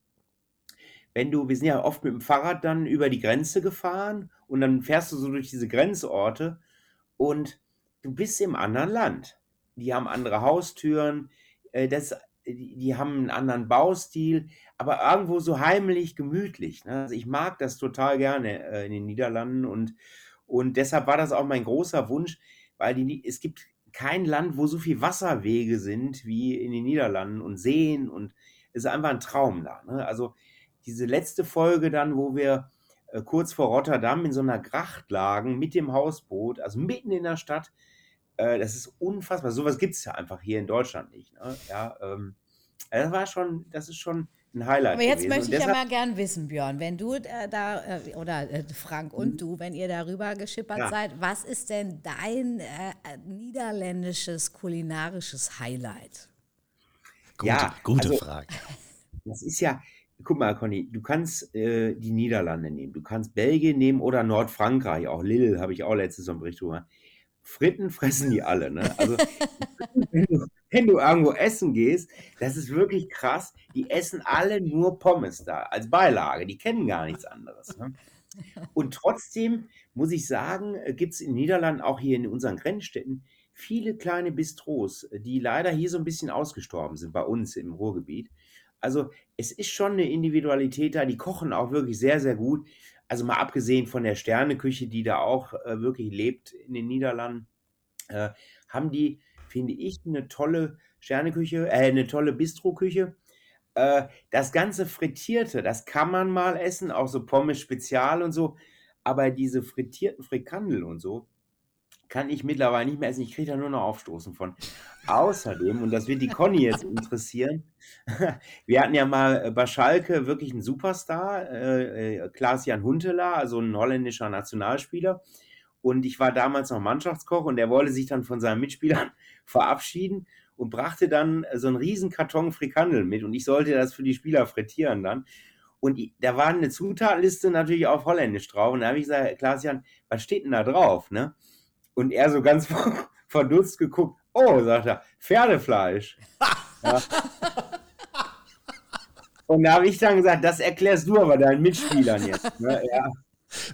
wenn du, wir sind ja oft mit dem Fahrrad dann über die Grenze gefahren und dann fährst du so durch diese Grenzorte und du bist im anderen Land. Die haben andere Haustüren, äh, das, die, die haben einen anderen Baustil, aber irgendwo so heimlich gemütlich. Ne? Also ich mag das total gerne äh, in den Niederlanden und, und deshalb war das auch mein großer Wunsch, weil die, es gibt kein Land, wo so viel Wasserwege sind wie in den Niederlanden und Seen und es ist einfach ein Traum da. Ne? Also diese letzte Folge dann, wo wir äh, kurz vor Rotterdam in so einer Gracht lagen mit dem Hausboot, also mitten in der Stadt, äh, das ist unfassbar. Sowas gibt es ja einfach hier in Deutschland nicht. Ne? Ja, ähm, das war schon, das ist schon ein Highlight. Aber jetzt gewesen. möchte ich ja mal gern wissen, Björn, wenn du äh, da, äh, oder äh, Frank und du, wenn ihr darüber geschippert Mhm. Ja. seid, was ist denn dein äh, äh, niederländisches kulinarisches Highlight? Gute, Ja, gute also- Frage. <laughs> Das ist ja, guck mal, Conny, du kannst äh, die Niederlande nehmen, du kannst Belgien nehmen oder Nordfrankreich, auch Lille, habe ich auch letztes so einen Bericht drüber. Fritten fressen die alle, ne? <laughs> Also, wenn du, wenn du irgendwo essen gehst, das ist wirklich krass. Die essen alle nur Pommes da als Beilage. Die kennen gar nichts anderes. Ne? Und trotzdem muss ich sagen, gibt es in den Niederlanden, auch hier in unseren Grenzstädten, viele kleine Bistros, die leider hier so ein bisschen ausgestorben sind bei uns im Ruhrgebiet. Also es ist schon eine Individualität da, die kochen auch wirklich sehr, sehr gut. Also mal abgesehen von der Sterneküche, die da auch äh, wirklich lebt in den Niederlanden, äh, haben die, finde ich, eine tolle Sterneküche, äh, eine tolle Bistroküche. Äh, das ganze Frittierte, das kann man mal essen, auch so Pommes Spezial und so. Aber diese frittierten Frikandel und so, kann ich mittlerweile nicht mehr essen. Ich kriege da nur noch Aufstoßen von. Außerdem, und das wird die Conny jetzt <laughs> interessieren, <laughs> wir hatten ja mal äh, bei Schalke wirklich einen Superstar, äh, äh, Klaas-Jan Huntelaar, also ein holländischer Nationalspieler. Und ich war damals noch Mannschaftskoch und der wollte sich dann von seinen Mitspielern <laughs> verabschieden und brachte dann äh, so einen riesen Karton Frikandel mit und ich sollte das für die Spieler frittieren dann. Und da war eine Zutatenliste natürlich auf Holländisch drauf. Und da habe ich gesagt, Klaas-Jan, was steht denn da drauf? Ne? Und er so ganz <laughs> verdutzt geguckt. Oh, sagt er, Pferdefleisch. ja. <laughs> Und da habe ich dann gesagt, das erklärst du aber deinen Mitspielern jetzt. Ne? Ja.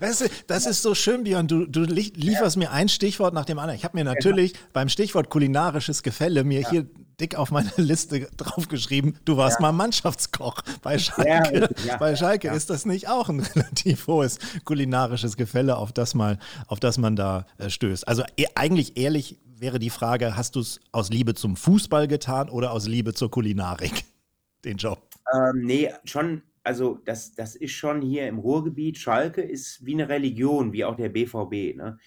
Weißt du, das ist so schön, Björn. Du, du li- lieferst mir ein Stichwort nach dem anderen. Ich habe mir natürlich beim Stichwort kulinarisches Gefälle mir hier dick auf meine Liste draufgeschrieben, du warst mal Mannschaftskoch bei Schalke. ja, bei Schalke ja. ist das nicht auch ein <laughs> relativ hohes kulinarisches Gefälle, auf das, mal, auf das man da äh, stößt. Also e eigentlich ehrlich wäre die Frage, hast du es aus Liebe zum Fußball getan oder aus Liebe zur Kulinarik? Den Job. Ähm, nee, schon also das, das ist schon hier im Ruhrgebiet. Schalke ist wie eine Religion, wie auch der BVB. Ne?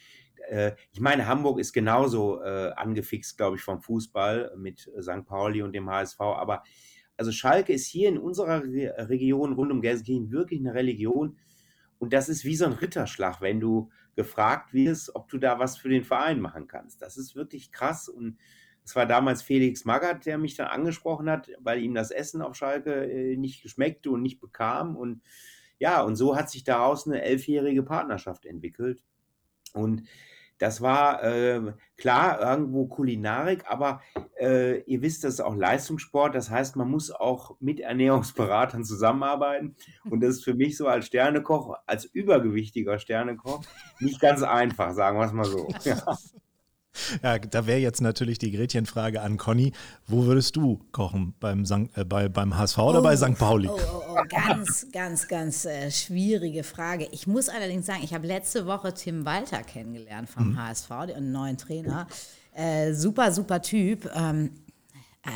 Äh, ich meine, Hamburg ist genauso äh, angefixt, glaube ich, vom Fußball mit St. Pauli und dem HSV. Aber also Schalke ist hier in unserer Re Region rund um Gelsenkirchen wirklich eine Religion. Und das ist wie so ein Ritterschlag, wenn du gefragt wirst, ob du da was für den Verein machen kannst. Das ist wirklich krass. Und es war damals Felix Magath, der mich dann angesprochen hat, weil ihm das Essen auf Schalke äh, nicht geschmeckte und nicht bekam. Und ja, und so hat sich daraus eine elfjährige Partnerschaft entwickelt. Und das war äh, klar irgendwo Kulinarik, aber äh, ihr wisst, das ist auch Leistungssport. Das heißt, man muss auch mit Ernährungsberatern zusammenarbeiten. Und das ist für mich so als Sternekoch, als übergewichtiger Sternekoch, nicht ganz einfach, sagen wir es mal so. <laughs> Ja. Ja, da wäre jetzt natürlich die Gretchenfrage an Conny. Wo würdest du kochen? Beim, Sankt, äh, bei, beim HSV oder bei St. Pauli? Oh, oh, oh, ganz, ganz, ganz äh, schwierige Frage. Ich muss allerdings sagen, ich habe letzte Woche Tim Walter kennengelernt vom mhm. HSV, den neuen Trainer. Äh, super, super Typ. Ähm, äh,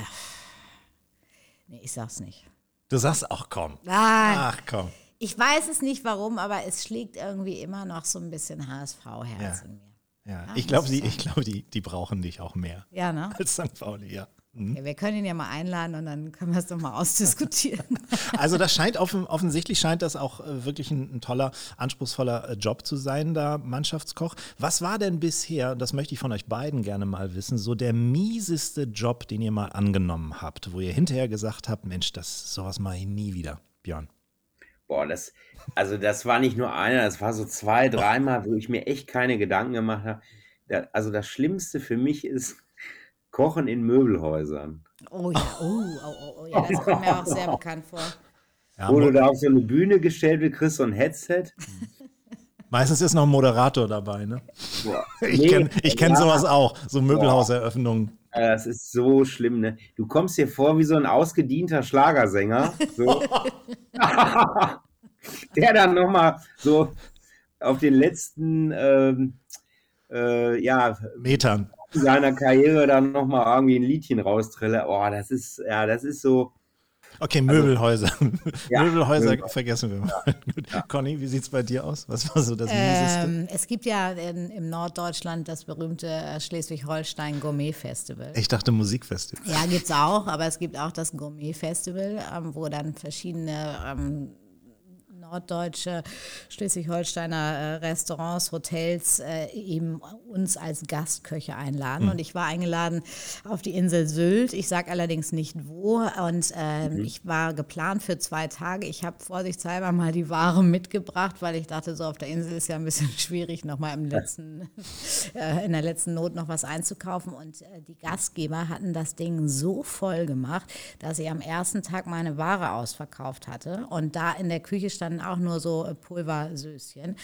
nee, ich sag's nicht. Du sagst auch komm. Ah, Ach komm. Ich weiß es nicht warum, aber es schlägt irgendwie immer noch so ein bisschen HSV-Herz ja. in mir. Ja, ah, ich glaube, die, glaub, die, die brauchen dich auch mehr. Ja, ne? <laughs> Als St. Pauli, ja. Mhm. Okay, wir können ihn ja mal einladen und dann können wir es doch mal ausdiskutieren. <laughs> also das scheint offen, offensichtlich scheint das auch äh, wirklich ein, ein, toller, anspruchsvoller äh, Job zu sein, da Mannschaftskoch. Was war denn bisher, das möchte ich von euch beiden gerne mal wissen, so der mieseste Job, den ihr mal angenommen habt, wo ihr hinterher gesagt habt, Mensch, das sowas mache ich nie wieder, Björn? Boah, das, also das war nicht nur einer, das war so zwei, dreimal, wo ich mir echt keine Gedanken gemacht habe. Da, also das Schlimmste für mich ist Kochen in Möbelhäusern. Oh ja, oh, oh, oh, oh ja, das kommt mir auch sehr bekannt vor. Ja, wo du da auf so eine Bühne gestellt wirst, kriegst so ein Headset. Meistens ist noch ein Moderator dabei, ne? Boah. Ich nee, kenne kenn ja. sowas auch, so Möbelhauseröffnungen. Das ist so schlimm, ne? Du kommst dir vor wie so ein ausgedienter Schlagersänger. So. <laughs> der dann nochmal so auf den letzten ähm, äh, ja, Metern seiner Karriere dann nochmal irgendwie ein Liedchen raustrille. Oh, das ist, ja, das ist so. Okay, Möbelhäuser. Also, <laughs> ja, <laughs> Möbelhäuser Möbel. vergessen wir mal. Ja. Conny, wie sieht es bei dir aus? Was war so das ähm, Es gibt ja in, im Norddeutschland das berühmte äh, Schleswig-Holstein Gourmet Festival. Ich dachte Musikfestival. Ja, gibt es auch, aber es gibt auch das Gourmet Festival, ähm, wo dann verschiedene ähm, norddeutsche Schleswig-Holsteiner äh, Restaurants, Hotels äh, eben uns als Gastköche einladen. Mhm. Und ich war eingeladen auf die Insel Sylt. Ich sage allerdings nicht wo. Und äh, mhm. ich war geplant für zwei Tage. Ich habe vorsichtshalber mal die Ware mitgebracht, weil ich dachte, so auf der Insel ist ja ein bisschen <laughs> schwierig, nochmal im letzten, äh, in der letzten Not noch was einzukaufen. Und äh, die Gastgeber hatten das Ding so voll gemacht, dass ich am ersten Tag meine Ware ausverkauft hatte. Und da in der Küche stand dann auch nur so äh, Pulversößchen.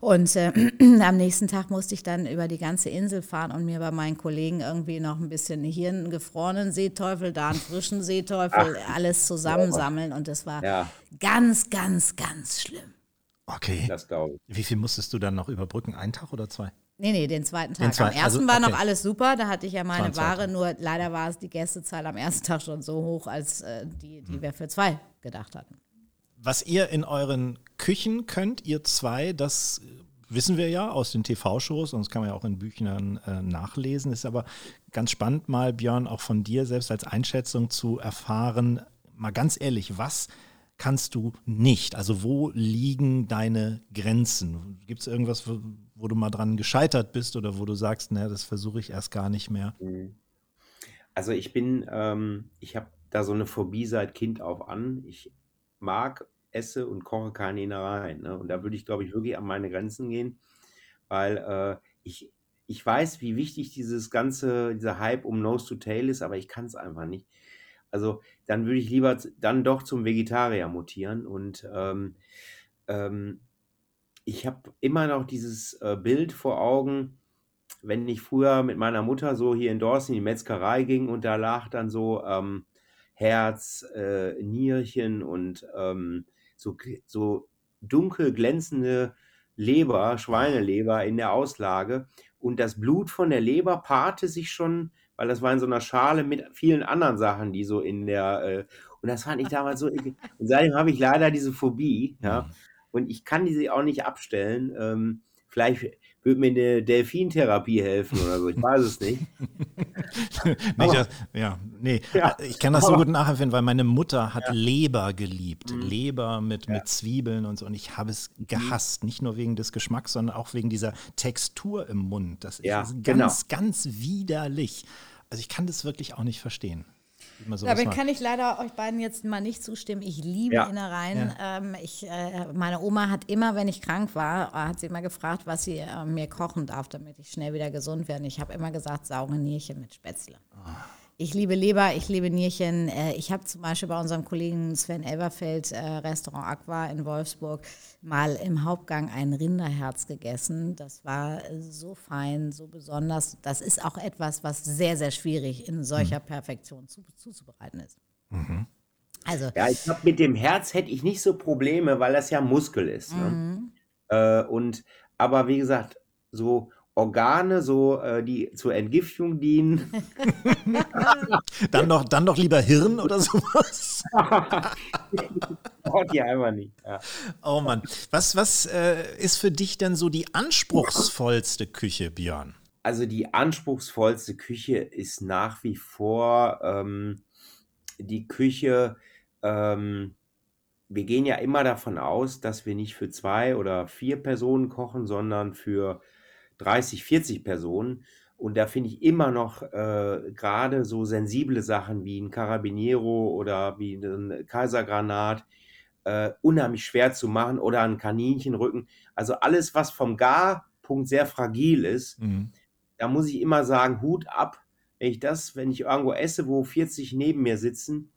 Und äh, <clears throat> am nächsten Tag musste ich dann über die ganze Insel fahren und mir bei meinen Kollegen irgendwie noch ein bisschen hier einen gefrorenen Seeteufel, da einen frischen Seeteufel, Ach, alles zusammensammeln. Und das war ja. ganz, ganz, ganz schlimm. Okay. Das glaube ich. Wie viel musstest du dann noch überbrücken? Ein Tag oder zwei? Nee, nee, den zweiten Tag. Den zweiten, am ersten also, war okay. noch alles super, da hatte ich ja meine Ware, nur leider war es die Gästezahl am ersten Tag schon so hoch, als äh, die, die hm. wir für zwei gedacht hatten. Was ihr in euren Küchen könnt, ihr zwei, das wissen wir ja aus den TV-Shows und das kann man ja auch in Büchern äh, nachlesen. Ist aber ganz spannend, mal Björn, auch von dir selbst als Einschätzung zu erfahren. Mal ganz ehrlich, was kannst du nicht? Also wo liegen deine Grenzen? Gibt es irgendwas, wo, wo, du mal dran gescheitert bist oder wo du sagst, naja, das versuche ich erst gar nicht mehr? Mhm. Also ich bin, ähm, ich habe da so eine Phobie seit Kind auf an. Ich mag esse und koche keine Innereien. Ne? Und da würde ich, glaube ich, wirklich an meine Grenzen gehen, weil äh, ich, ich weiß, wie wichtig dieses ganze, dieser Hype um Nose to Tail ist, aber ich kann es einfach nicht. Also dann würde ich lieber dann doch zum Vegetarier mutieren und ähm, ähm, ich habe immer noch dieses äh, Bild vor Augen, wenn ich früher mit meiner Mutter so hier in Dorsten in die Metzgerei ging und da lag dann so ähm, Herz, äh, Nierchen und ähm, so, so dunkel glänzende Leber, Schweineleber in der Auslage. Und das Blut von der Leber paarte sich schon, weil das war in so einer Schale mit vielen anderen Sachen, die so in der, äh, Und das fand ich damals so. <laughs> Und seitdem habe ich leider diese Phobie, ja. Mhm. Und ich kann diese auch nicht abstellen. Ähm, vielleicht würde mir eine Delfintherapie helfen oder so. Ich weiß es nicht. <laughs> nicht, das, ja, nee. Ja, ich kann das so gut nachempfinden, weil meine Mutter hat Leber geliebt. Leber mit, mit Zwiebeln und so. Und ich habe es gehasst. Nicht nur wegen des Geschmacks, sondern auch wegen dieser Textur im Mund. Das Ja, ist genau. ganz, ganz widerlich. Also ich kann das wirklich auch nicht verstehen. Macht. kann ich leider euch beiden jetzt mal nicht zustimmen. Ich liebe Ja. Innereien. Ähm, ich, äh, meine Oma hat immer, wenn ich krank war, äh, hat sie immer gefragt, was sie äh, mir kochen darf, damit ich schnell wieder gesund werde. Und Ich habe immer gesagt, saure Nierchen mit Spätzle. Ich liebe Leber, ich liebe Nierchen. Äh, Ich habe zum Beispiel bei unserem Kollegen Sven Elberfeld, äh, Restaurant Aqua in Wolfsburg, mal im Hauptgang ein Rinderherz gegessen. Das war so fein, so besonders. Das ist auch etwas, was sehr, sehr schwierig in solcher Perfektion zu, zuzubereiten ist. Also, Ja, ich glaube, mit dem Herz hätte ich nicht so Probleme, weil das ja Muskel ist. Ne? Äh, und, aber wie gesagt, so Organe, so, äh, die zur Entgiftung dienen, <laughs> Dann doch, dann doch lieber Hirn oder sowas. <laughs> braucht die einfach nicht. Ja. Oh Mann. Was, was äh, ist für dich denn so die anspruchsvollste Küche, Björn? Also die anspruchsvollste Küche ist nach wie vor ähm, die Küche. Ähm, wir gehen ja immer davon aus, dass wir nicht für zwei oder vier Personen kochen, sondern für 30, 40 Personen. Und da finde ich immer noch äh, gerade so sensible Sachen wie ein Carabiniero oder wie ein Kaisergranat äh, unheimlich schwer zu machen oder ein Kaninchenrücken. Also alles, was vom Garpunkt sehr fragil ist, Mhm. da muss ich immer sagen, Hut ab, wenn ich das, wenn ich irgendwo esse, wo 40 neben mir sitzen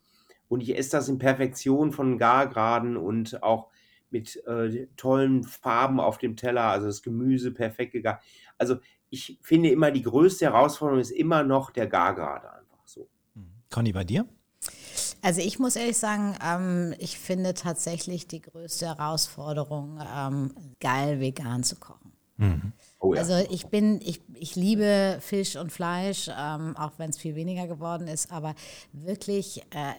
und ich esse das in Perfektion von Gargraden und auch mit äh, tollen Farben auf dem Teller, also das Gemüse perfekt gegart. Also ich finde immer, die größte Herausforderung ist immer noch der Gargrade einfach so. Conny, bei dir? Also ich muss ehrlich sagen, ähm, ich finde tatsächlich die größte Herausforderung, ähm, geil vegan zu kochen. Oh ja. Also ich bin, ich, ich liebe Fisch und Fleisch, ähm, auch wenn es viel weniger geworden ist, aber wirklich äh,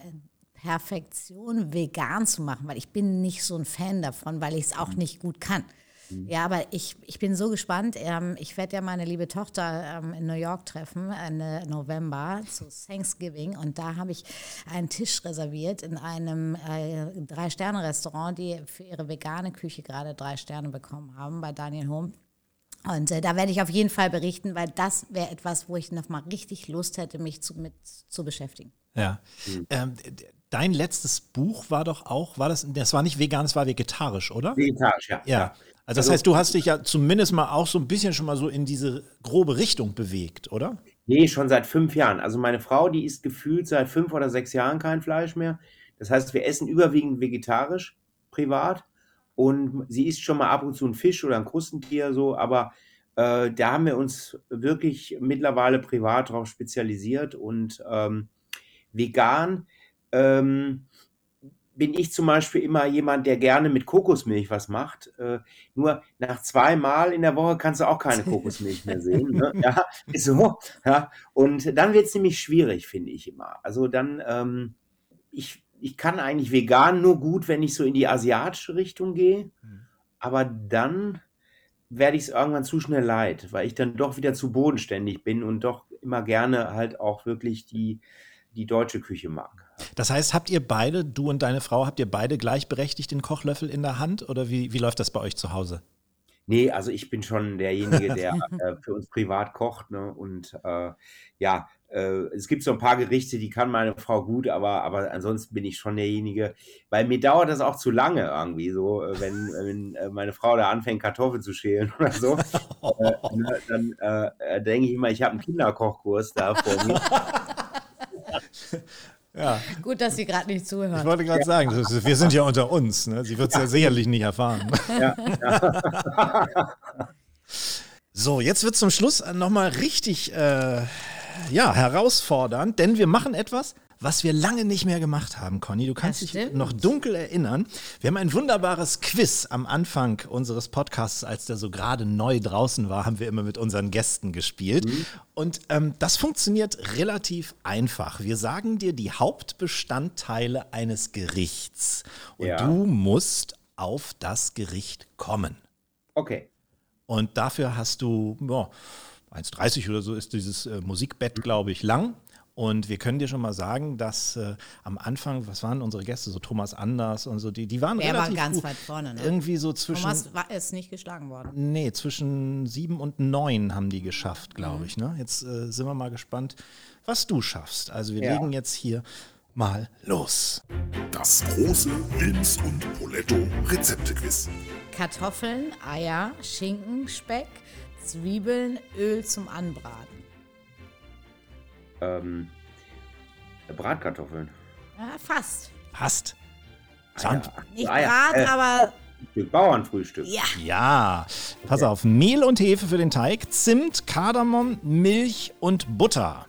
Perfektion vegan zu machen, weil ich bin nicht so ein Fan davon, weil ich es auch nicht gut kann. Ja, aber ich, ich bin so gespannt. Ähm, ich werde ja meine liebe Tochter ähm, in New York treffen, Ende November zu Thanksgiving. Und da habe ich einen Tisch reserviert in einem äh, Drei-Sterne-Restaurant, die für ihre vegane Küche gerade drei Sterne bekommen haben bei Daniel Home. Und äh, da werde ich auf jeden Fall berichten, weil das wäre etwas, wo ich noch mal richtig Lust hätte, mich zu, mit zu beschäftigen. Ja. Ähm, d- dein letztes Buch war doch auch, war das, das war nicht vegan, es war vegetarisch, oder? Vegetarisch, ja. Ja. Also das heißt, du hast dich ja zumindest mal auch so ein bisschen schon mal so in diese grobe Richtung bewegt, oder? Nee, schon seit fünf Jahren. Also meine Frau, die isst gefühlt seit fünf oder sechs Jahren kein Fleisch mehr. Das heißt, wir essen überwiegend vegetarisch, privat. Und sie isst schon mal ab und zu ein Fisch oder ein Krustentier so, aber äh, da haben wir uns wirklich mittlerweile privat darauf spezialisiert und ähm, vegan ähm, bin ich zum Beispiel immer jemand, der gerne mit Kokosmilch was macht. Äh, nur nach zweimal in der Woche kannst du auch keine <laughs> Kokosmilch mehr sehen. Ne? Ja, so. Ja. Und dann wird es nämlich schwierig, finde ich immer. Also dann, ähm, ich, ich kann eigentlich vegan nur gut, wenn ich so in die asiatische Richtung gehe. Aber dann werde ich es irgendwann zu schnell leid, weil ich dann doch wieder zu bodenständig bin und doch immer gerne halt auch wirklich die, die deutsche Küche mag. Das heißt, habt ihr beide, du und deine Frau, habt ihr beide gleichberechtigt den Kochlöffel in der Hand oder wie, wie läuft das bei euch zu Hause? Nee, also ich bin schon derjenige, <laughs> der äh, für uns privat kocht. Ne? Und äh, ja, äh, es gibt so ein paar Gerichte, die kann meine Frau gut, aber, aber ansonsten bin ich schon derjenige, weil mir dauert das auch zu lange irgendwie, so, äh, wenn, wenn äh, meine Frau da anfängt, Kartoffeln zu schälen <laughs> oder so, äh, ne, dann denke ich immer, ich habe einen Kinderkochkurs da vor mir. <laughs> Ja, Gut, dass sie gerade nicht ich zuhört. wollte gerade sagen, das ist- wir sind ja unter uns. Ne? Sie wird es ja. sicherlich nicht erfahren. Ja, <laughs> So, jetzt wird zum Schluss nochmal richtig äh, ja, herausfordernd, denn wir machen etwas, was wir lange nicht mehr gemacht haben, Conny. Du kannst dich noch dunkel erinnern. Wir haben ein wunderbares Quiz am Anfang unseres Podcasts, als der so gerade neu draußen war, haben wir immer mit unseren Gästen gespielt. Mhm. Und ähm, das funktioniert relativ einfach. Wir sagen dir die Hauptbestandteile eines Gerichts und Ja. du musst auf das Gericht kommen. Okay. Und dafür hast du, ja, 1,30 oder so ist dieses äh, Musikbett, glaube ich, lang. Und wir können dir schon mal sagen, dass äh, am Anfang, was waren unsere Gäste, so Thomas Anders und so, die, die waren Der war relativ ganz gut. weit vorne, ne? Irgendwie so zwischen, Thomas war, ist nicht geschlagen worden. nee, zwischen sieben und neun haben die geschafft, Mhm. glaube ich. Ne? Jetzt äh, sind wir mal gespannt, was du schaffst. Also wir Ja. legen jetzt hier mal los. Das große Lims und Poletto Rezeptequiz. Kartoffeln, Eier, Schinken, Speck, Zwiebeln, Öl zum Anbraten. Ähm, Bratkartoffeln. Ja, fast. Passt. Ah, Nicht Ah, ja. Brat, Äh, aber Stück Bauernfrühstück. ja. Ja, pass auf. Mehl und Hefe für den Teig, Zimt, Kardamom, Milch und Butter.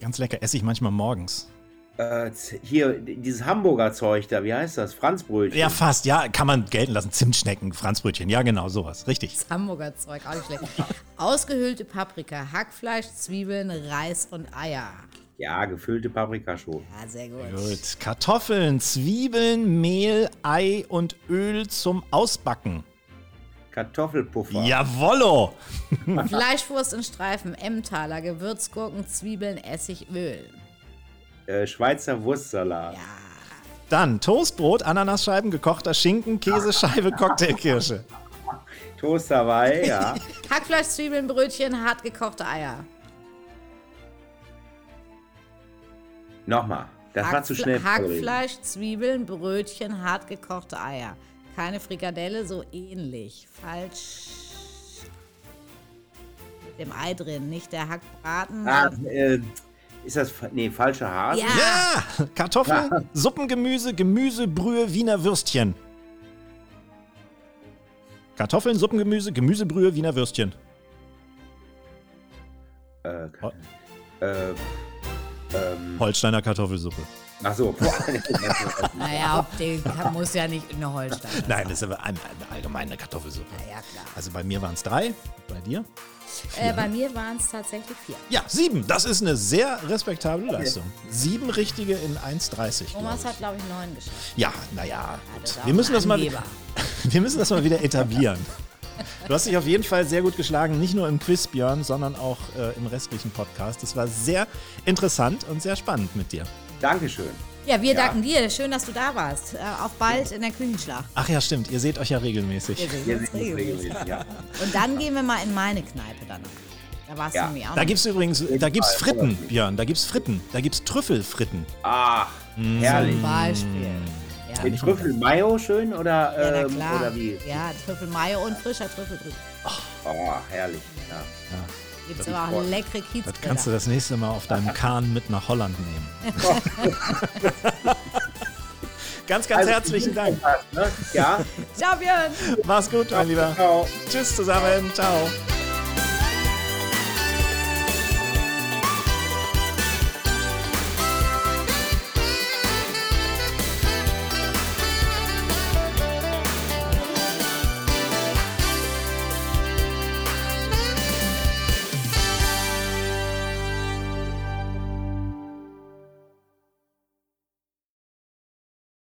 Ganz lecker, esse ich manchmal morgens. Äh, hier, dieses Hamburger Zeug da, wie heißt das? Franzbrötchen. Ja, fast, ja, kann man gelten lassen. Zimtschnecken, Franzbrötchen, ja genau, sowas, richtig. Das Hamburger Zeug, auch nicht schlecht. Ausgehöhlte Paprika, Hackfleisch, Zwiebeln, Reis und Eier. Ja, gefüllte Paprika schon. Ja, sehr gut. Gut, Kartoffeln, Zwiebeln, Mehl, Ei und Öl zum Ausbacken. Kartoffelpuffer. Jawollo! Fleischwurst in Streifen, Emmentaler, Gewürzgurken, Zwiebeln, Essig, Öl. Äh, Schweizer Wurstsalat. Dann Toastbrot, Ananasscheiben, gekochter Schinken, Käsescheibe, <laughs> Cocktailkirsche. Toast dabei, ja. <laughs> Hackfleisch, Zwiebeln, Brötchen, hart gekochte Eier. Nochmal. Das war zu Hackfle- schnell. Hackfleisch, Zwiebeln, Brötchen, hart gekochte Eier. Keine Frikadelle, so ähnlich. Falsch. Mit dem Ei drin, nicht der Hackbraten. Ah, äh, ist das. Nee, falsche Hase? Ja. Ja, Kartoffeln, Suppengemüse, Gemüse, Brühe, Wiener Würstchen. Kartoffeln, Suppengemüse, Gemüsebrühe, Wiener Würstchen. Äh, äh, ähm, Holsteiner Kartoffelsuppe. Ach so. Boah. <laughs> Naja, die kann- muss ja nicht eine Holstein. Nein, das ist aber eine, eine allgemeine Kartoffelsuppe. Ja, klar. Also bei mir waren es drei, bei dir? Äh, bei mir waren es tatsächlich vier. Ja, sieben. Das ist eine sehr respektable Leistung. Sieben richtige in 1,30. glaub Thomas hat, glaube ich, neun geschafft. Ja, naja, das gut. Wir müssen, das mal, <laughs> wir müssen das mal wieder etablieren. <laughs> Du hast dich auf jeden Fall sehr gut geschlagen, nicht nur im Quiz, Björn, sondern auch äh, im restlichen Podcast. Das war sehr interessant und sehr spannend mit dir. Dankeschön. Ja, wir Ja. danken dir. Schön, dass du da warst. Äh, auch bald in der Küchenschlacht. Ach ja, stimmt, ihr seht euch ja regelmäßig. Wir sehen uns regelmäßig. ja. Und dann gehen wir mal in meine Kneipe danach. Da warst Ja. du nämlich auch Da gibt es übrigens, da gibt's Fritten? Björn, da gibt's Fritten, da gibt's Trüffelfritten. Ach, herrlich. Zum Beispiel. Ja, Mit Trüffel Mayo schön oder, ja na ähm, klar. oder wie? Ja, Trüffel Mayo und frischer Trüffel drüber. Oh, herrlich. Ja. Gibt es Das aber auch leckere Das kannst du das nächste Mal auf deinem Kahn mit nach Holland nehmen. <laughs> ganz, ganz Also, herzlichen Dank. Ne? Ja. Ciao, Björn. Mach's gut, mein Lieber. Ciao. Tschüss zusammen. Ciao.